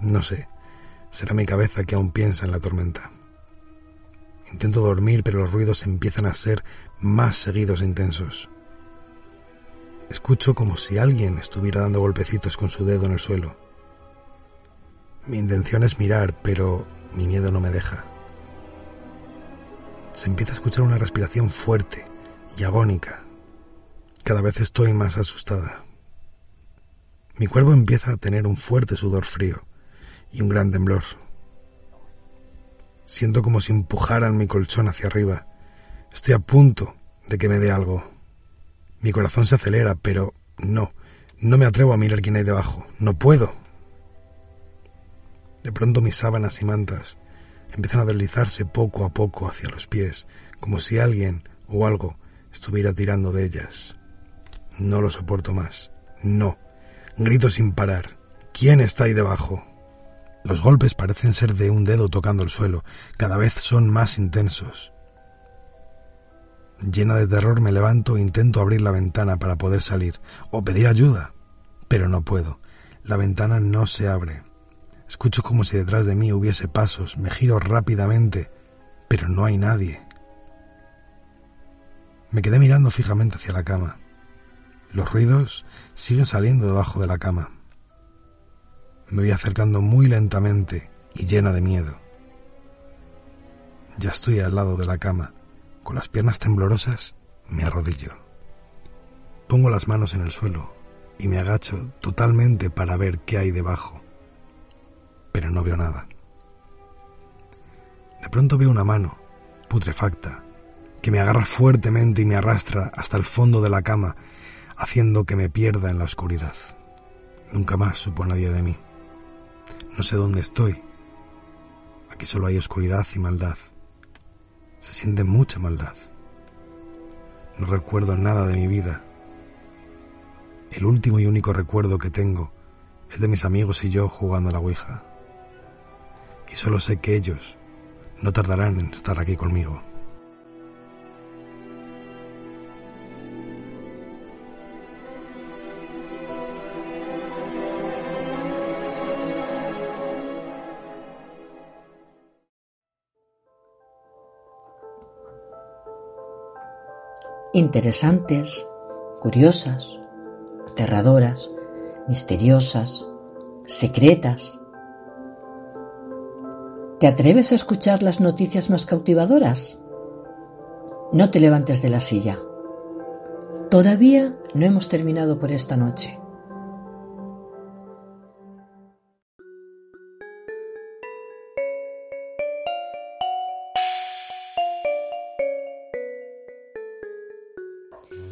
[SPEAKER 4] No sé, será mi cabeza que aún piensa en la tormenta. Intento dormir, pero los ruidos empiezan a ser más seguidos e intensos. Escucho como si alguien estuviera dando golpecitos con su dedo en el suelo. Mi intención es mirar, pero mi miedo no me deja. Se empieza a escuchar una respiración fuerte y agónica. Cada vez estoy más asustada. Mi cuerpo empieza a tener un fuerte sudor frío y un gran temblor. Siento como si empujaran mi colchón hacia arriba. Estoy a punto de que me dé algo. Mi corazón se acelera, pero no, no me atrevo a mirar quién hay debajo. No puedo. De pronto mis sábanas y mantas empiezan a deslizarse poco a poco hacia los pies, como si alguien o algo estuviera tirando de ellas. No lo soporto más. No. Grito sin parar. ¿Quién está ahí debajo? Los golpes parecen ser de un dedo tocando el suelo, cada vez son más intensos. Llena de terror me levanto e intento abrir la ventana para poder salir o pedir ayuda, pero no puedo. La ventana no se abre. Escucho como si detrás de mí hubiese pasos, me giro rápidamente, pero no hay nadie. Me quedé mirando fijamente hacia la cama. Los ruidos siguen saliendo debajo de la cama. Me voy acercando muy lentamente y llena de miedo. Ya estoy al lado de la cama. Con las piernas temblorosas, me arrodillo. Pongo las manos en el suelo y me agacho totalmente para ver qué hay debajo. Pero no veo nada. De pronto veo una mano, putrefacta, que me agarra fuertemente y me arrastra hasta el fondo de la cama, haciendo que me pierda en la oscuridad. Nunca más supo nadie de mí. No sé dónde estoy. Aquí solo hay oscuridad y maldad. Se siente mucha maldad. No recuerdo nada de mi vida. El último y único recuerdo que tengo es de mis amigos y yo jugando a la Ouija. Y solo sé que ellos no tardarán en estar aquí conmigo.
[SPEAKER 2] Interesantes, curiosas, aterradoras, misteriosas, secretas. ¿Te atreves a escuchar las noticias más cautivadoras? No te levantes de la silla. Todavía no hemos terminado por esta noche.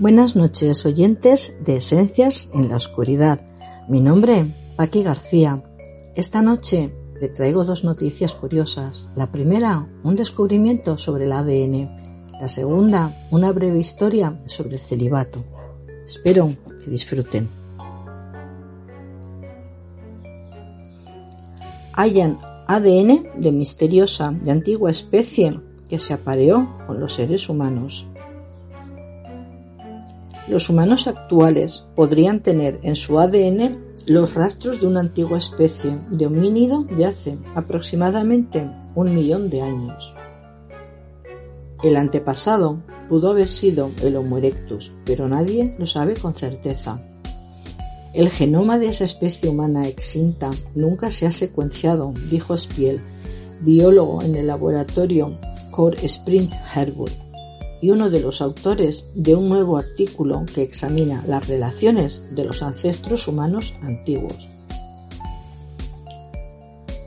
[SPEAKER 2] Buenas noches, oyentes de Esencias en la Oscuridad. Mi nombre, Paqui García. Esta noche le traigo dos noticias curiosas. La primera, un descubrimiento sobre el ADN. La segunda, una breve historia sobre el celibato. Espero que disfruten. Hayan ADN de misteriosa, de antigua especie que se apareó con los seres humanos. Los humanos actuales podrían tener en su ADN los rastros de una antigua especie de homínido de hace aproximadamente un millón de años. El antepasado pudo haber sido el Homo erectus, pero nadie lo sabe con certeza. El genoma de esa especie humana extinta nunca se ha secuenciado, dijo Spiel, biólogo en el laboratorio Core Spring Herbert y uno de los autores de un nuevo artículo que examina las relaciones de los ancestros humanos antiguos.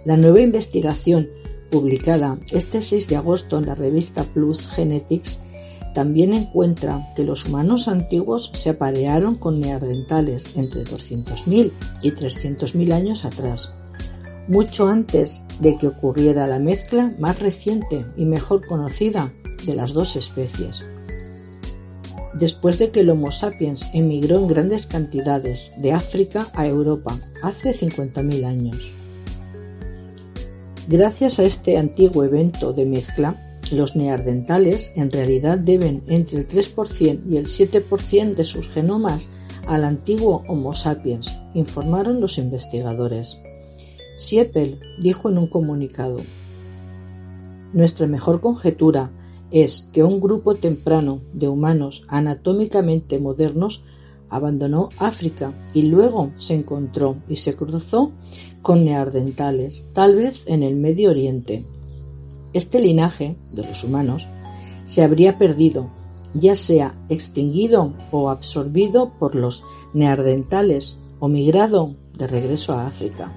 [SPEAKER 2] La nueva investigación publicada este 6 de agosto en la revista Plus Genetics también encuentra que los humanos antiguos se aparearon con neandertales entre 200.000 y 300.000 años atrás, mucho antes de que ocurriera la mezcla más reciente y mejor conocida de las dos especies. Después de que el Homo sapiens emigró en grandes cantidades de África a Europa hace 50.000 años. Gracias a este antiguo evento de mezcla, los neandertales en realidad deben entre el 3% y el 7% de sus genomas al antiguo Homo sapiens, informaron los investigadores. Siepel dijo en un comunicado: Nuestra mejor conjetura es que un grupo temprano de humanos anatómicamente modernos abandonó África y luego se encontró y se cruzó con neandertales, tal vez en el Medio Oriente. Este linaje de los humanos se habría perdido, ya sea extinguido o absorbido por los neandertales o migrado de regreso a África.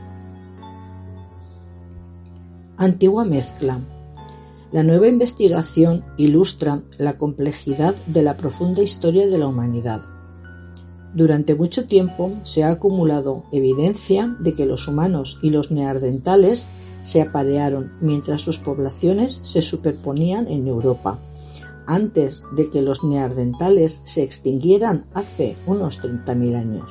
[SPEAKER 2] Antigua mezcla la nueva investigación ilustra la complejidad de la profunda historia de la humanidad. Durante mucho tiempo se ha acumulado evidencia de que los humanos y los neandertales se aparearon mientras sus poblaciones se superponían en Europa, antes de que los neandertales se extinguieran hace unos 30.000 años.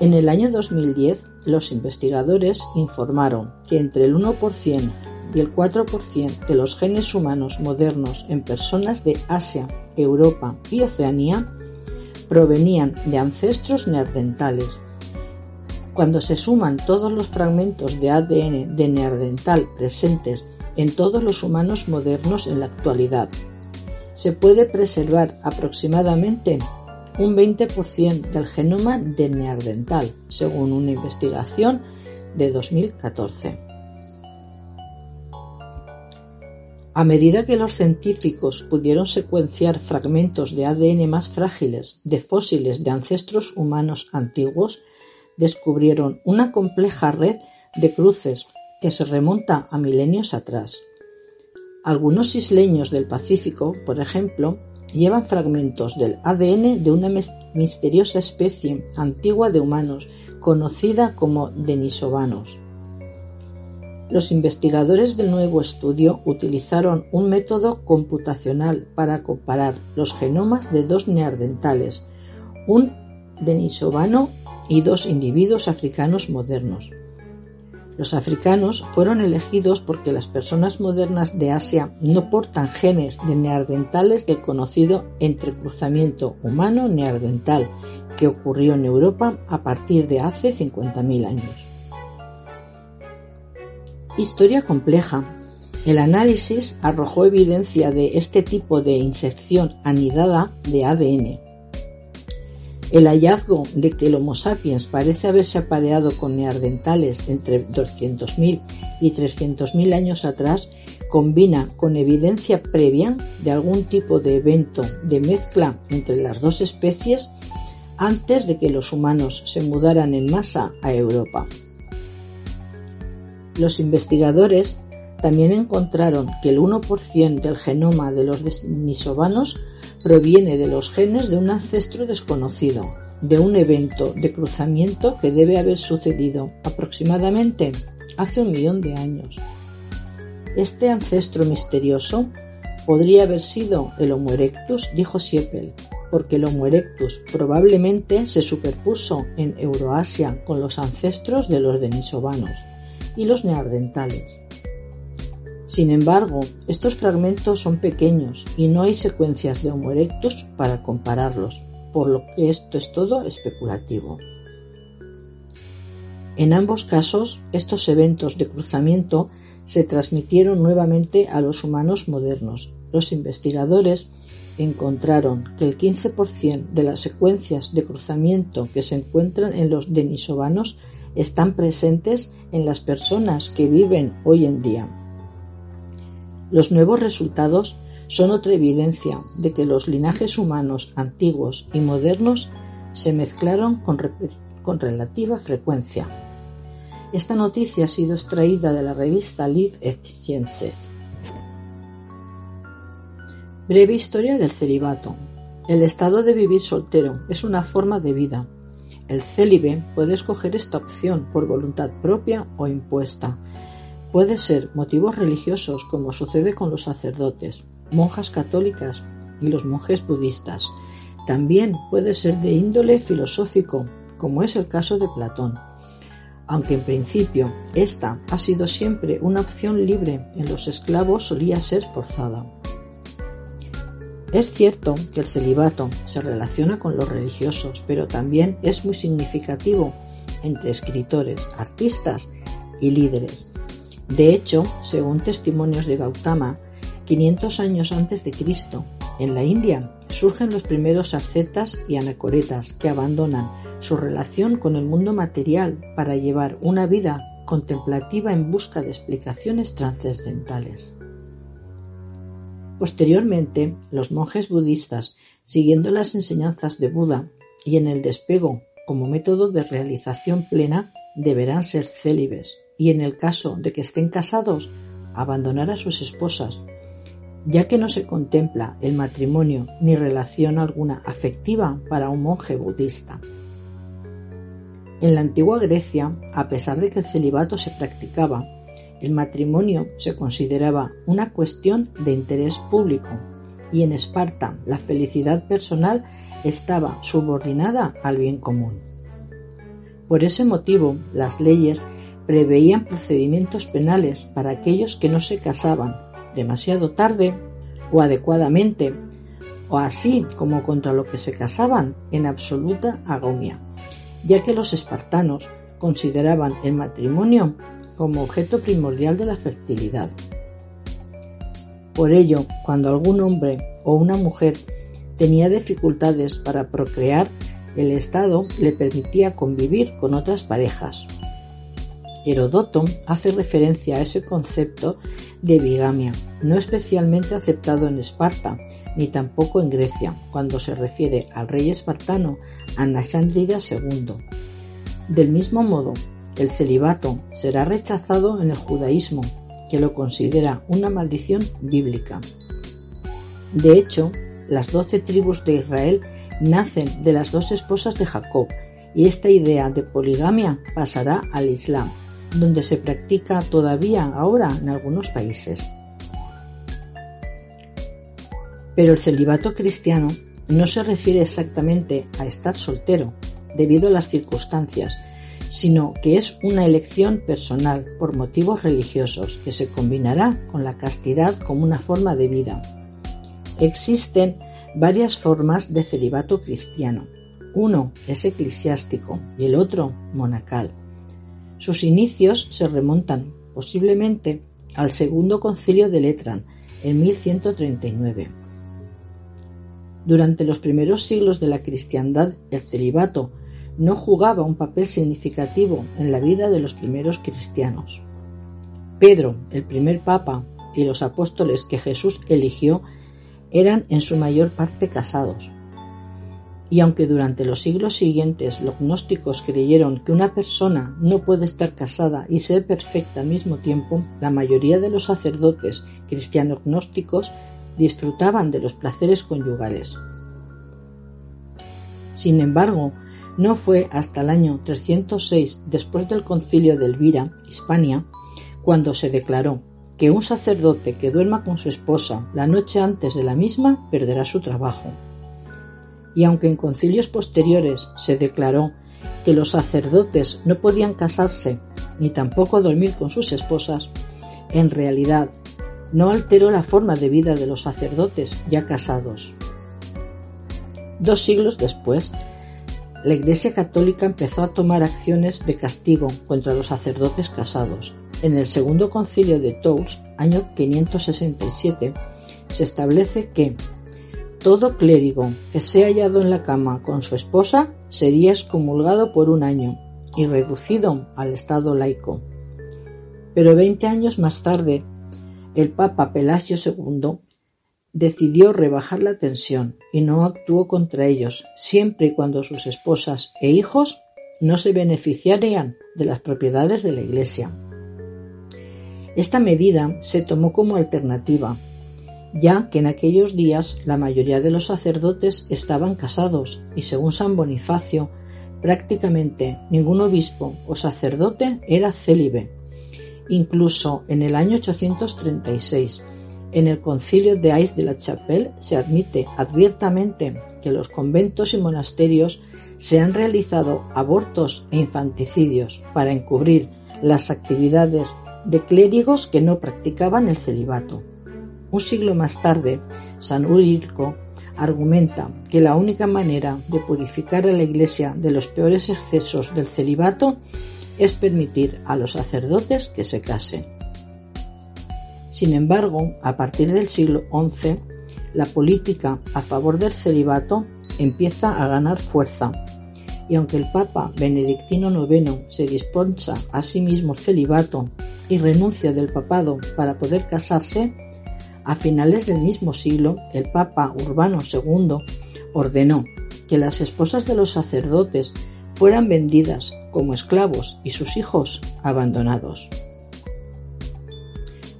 [SPEAKER 2] En el año 2010, los investigadores informaron que entre el 1% y el 4% de los genes humanos modernos en personas de Asia, Europa y Oceanía provenían de ancestros neandertales. Cuando se suman todos los fragmentos de ADN de neandertal presentes en todos los humanos modernos en la actualidad, se puede preservar aproximadamente un 20% del genoma de neandertal, según una investigación de 2014. A medida que los científicos pudieron secuenciar fragmentos de ADN más frágiles de fósiles de ancestros humanos antiguos, descubrieron una compleja red de cruces que se remonta a milenios atrás. Algunos isleños del Pacífico, por ejemplo, llevan fragmentos del ADN de una misteriosa especie antigua de humanos conocida como denisovanos. Los investigadores del nuevo estudio utilizaron un método computacional para comparar los genomas de dos neandertales, un denisovano y dos individuos africanos modernos. Los africanos fueron elegidos porque las personas modernas de Asia no portan genes de neandertales del conocido entrecruzamiento humano-neandertal que ocurrió en Europa a partir de hace 50.000 años. Historia compleja. El análisis arrojó evidencia de este tipo de inserción anidada de ADN. El hallazgo de que el Homo sapiens parece haberse apareado con neandertales entre 200.000 y 300.000 años atrás combina con evidencia previa de algún tipo de evento de mezcla entre las dos especies antes de que los humanos se mudaran en masa a Europa. Los investigadores también encontraron que el 1% del genoma de los denisovanos proviene de los genes de un ancestro desconocido, de un evento de cruzamiento que debe haber sucedido aproximadamente hace un millón de años. Este ancestro misterioso podría haber sido el Homo erectus, dijo Siepel, porque el Homo erectus probablemente se superpuso en Euroasia con los ancestros de los denisovanos y los neandertales. Sin embargo, estos fragmentos son pequeños y no hay secuencias de Homo erectus para compararlos, por lo que esto es todo especulativo. En ambos casos, estos eventos de cruzamiento se transmitieron nuevamente a los humanos modernos. Los investigadores encontraron que el 15% de las secuencias de cruzamiento que se encuentran en los denisovanos están presentes en las personas que viven hoy en día. Los nuevos resultados son otra evidencia de que los linajes humanos antiguos y modernos se mezclaron con, relativa frecuencia. Esta noticia ha sido extraída de la revista Live et Sciences. Breve historia del celibato. El estado de vivir soltero es una forma de vida. El célibe puede escoger esta opción por voluntad propia o impuesta, Puede ser motivos religiosos, como sucede con los sacerdotes, monjas católicas y los monjes budistas. También puede ser de índole filosófico, como es el caso de Platón. Aunque en principio esta ha sido siempre una opción libre, en los esclavos solía ser forzada. Es cierto que el celibato se relaciona con los religiosos, pero también es muy significativo entre escritores, artistas y líderes. De hecho, según testimonios de Gautama, 500 años antes de Cristo, en la India surgen los primeros ascetas y anacoretas que abandonan su relación con el mundo material para llevar una vida contemplativa en busca de explicaciones trascendentales. Posteriormente, los monjes budistas, siguiendo las enseñanzas de Buda y en el despego como método de realización plena, deberán ser célibes, y en el caso de que estén casados, abandonar a sus esposas, ya que no se contempla el matrimonio ni relación alguna afectiva para un monje budista. En la antigua Grecia, a pesar de que el celibato se practicaba, el matrimonio se consideraba una cuestión de interés público y en Esparta la felicidad personal estaba subordinada al bien común. Por ese motivo, las leyes preveían procedimientos penales para aquellos que no se casaban demasiado tarde o adecuadamente, o así como contra lo que se casaban en absoluta agonía, ya que los espartanos consideraban el matrimonio como objeto primordial de la fertilidad. Por ello, cuando algún hombre o una mujer tenía dificultades para procrear, el Estado le permitía convivir con otras parejas, Herodoto hace referencia a ese concepto de bigamia, no especialmente aceptado en Esparta, ni tampoco en Grecia, cuando se refiere al rey espartano Anasandrida II. Del mismo modo, el celibato será rechazado en el judaísmo, que lo considera una maldición bíblica. De hecho, las doce tribus de Israel nacen de las dos esposas de Jacob, y esta idea de poligamia pasará al Islam, donde se practica todavía ahora en algunos países. Pero el celibato cristiano no se refiere exactamente a estar soltero debido a las circunstancias, sino que es una elección personal por motivos religiosos que se combinará con la castidad como una forma de vida. Existen varias formas de celibato cristiano. Uno es eclesiástico y el otro monacal. Sus inicios se remontan posiblemente al segundo concilio de Letrán en 1139. Durante los primeros siglos de la cristiandad, el celibato no jugaba un papel significativo en la vida de los primeros cristianos. Pedro, el primer papa, y los apóstoles que Jesús eligió eran en su mayor parte casados. Y aunque durante los siglos siguientes los gnósticos creyeron que una persona no puede estar casada y ser perfecta al mismo tiempo, la mayoría de los sacerdotes cristianos gnósticos disfrutaban de los placeres conyugales. Sin embargo, no fue hasta el año 306, después del concilio de Elvira, Hispania, cuando se declaró que un sacerdote que duerma con su esposa la noche antes de la misma perderá su trabajo y aunque en concilios posteriores se declaró que los sacerdotes no podían casarse ni tampoco dormir con sus esposas, en realidad no alteró la forma de vida de los sacerdotes ya casados. Dos siglos después, la Iglesia Católica empezó a tomar acciones de castigo contra los sacerdotes casados. En el segundo concilio de Tours, año 567, se establece que todo clérigo que sea hallado en la cama con su esposa sería excomulgado por un año y reducido al estado laico. Pero veinte años más tarde, el Papa Pelasio II decidió rebajar la tensión y no actuó contra ellos, siempre y cuando sus esposas e hijos no se beneficiarían de las propiedades de la Iglesia. Esta medida se tomó como alternativa ya que en aquellos días la mayoría de los sacerdotes estaban casados y según San Bonifacio prácticamente ningún obispo o sacerdote era célibe. Incluso en el año 836, en el concilio de Ais de la Chapelle se admite abiertamente que los conventos y monasterios se han realizado abortos e infanticidios para encubrir las actividades de clérigos que no practicaban el celibato. Un siglo más tarde, San Urilco argumenta que la única manera de purificar a la Iglesia de los peores excesos del celibato es permitir a los sacerdotes que se casen. Sin embargo, a partir del siglo XI, la política a favor del celibato empieza a ganar fuerza, y aunque el Papa Benedictino IX se disponsa a sí mismo celibato y renuncia del papado para poder casarse, a finales del mismo siglo, el Papa Urbano II ordenó que las esposas de los sacerdotes fueran vendidas como esclavos y sus hijos abandonados.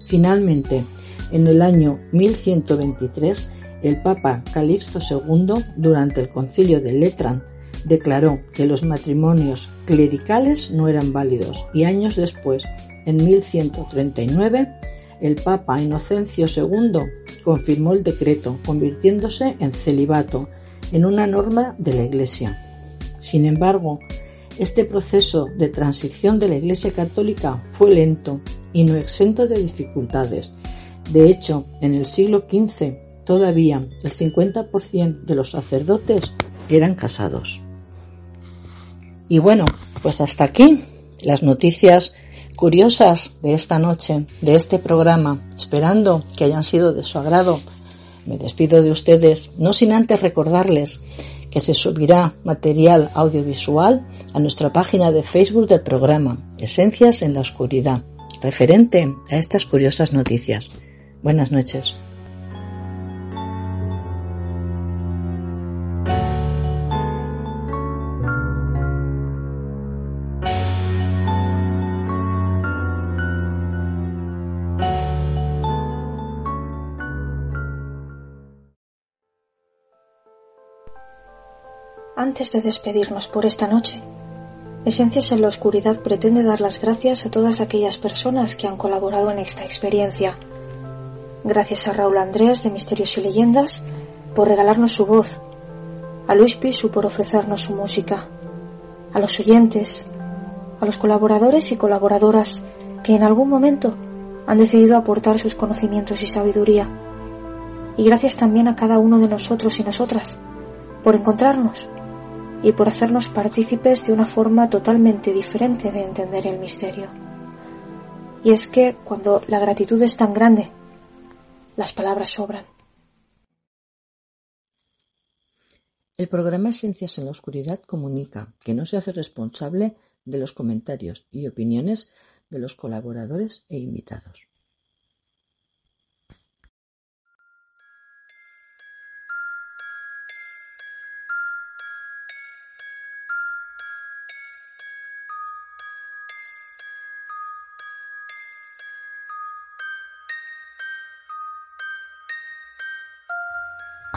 [SPEAKER 2] Finalmente, en el año 1123, el Papa Calixto II, durante el concilio de Letrán, declaró que los matrimonios clericales no eran válidos y años después, en 1139, el Papa Inocencio II confirmó el decreto, convirtiéndose en celibato, en una norma de la Iglesia. Sin embargo, este proceso de transición de la Iglesia Católica fue lento y no exento de dificultades. De hecho, en el siglo XV todavía el 50% de los sacerdotes eran casados. Y bueno, pues hasta aquí las noticias curiosas de esta noche, de este programa, esperando que hayan sido de su agrado. Me despido de ustedes, no sin antes recordarles que se subirá material audiovisual a nuestra página de Facebook del programa Esencias en la Oscuridad, referente a estas curiosas noticias. Buenas noches.
[SPEAKER 5] Antes de despedirnos por esta noche, Esencias en la Oscuridad pretende dar las gracias a todas aquellas personas que han colaborado en esta experiencia. Gracias a Raúl Andrés de Misterios y Leyendas por regalarnos su voz, a Luis Pisu por ofrecernos su música, a los oyentes, a los colaboradores y colaboradoras que en algún momento han decidido aportar sus conocimientos y sabiduría. Y gracias también a cada uno de nosotros y nosotras por encontrarnos y por hacernos partícipes de una forma totalmente diferente de entender el misterio. Y es que cuando la gratitud es tan grande, las palabras sobran.
[SPEAKER 2] El programa Esencias en la Oscuridad comunica que no se hace responsable de los comentarios y opiniones de los colaboradores e invitados.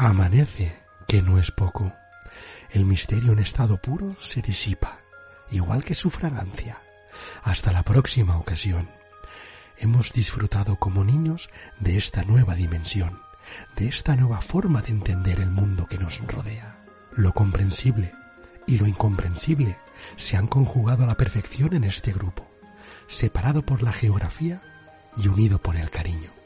[SPEAKER 1] Amanece, que no es poco. El misterio en estado puro se disipa, igual que su fragancia. Hasta la próxima ocasión. Hemos disfrutado como niños de esta nueva dimensión, de esta nueva forma de entender el mundo que nos rodea. Lo comprensible y lo incomprensible se han conjugado a la perfección en este grupo, separado por la geografía y unido por el cariño.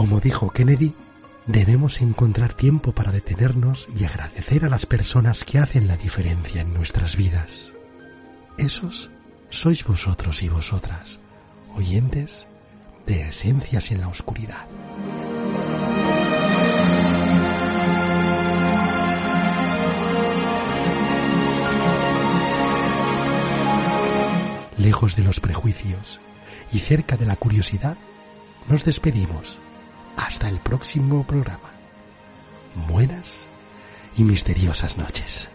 [SPEAKER 1] Como dijo Kennedy, debemos encontrar tiempo para detenernos y agradecer a las personas que hacen la diferencia en nuestras vidas. Esos sois vosotros y vosotras, oyentes de Esencias en la Oscuridad. Lejos de los prejuicios y cerca de la curiosidad, nos despedimos hasta el próximo programa. Buenas y misteriosas noches.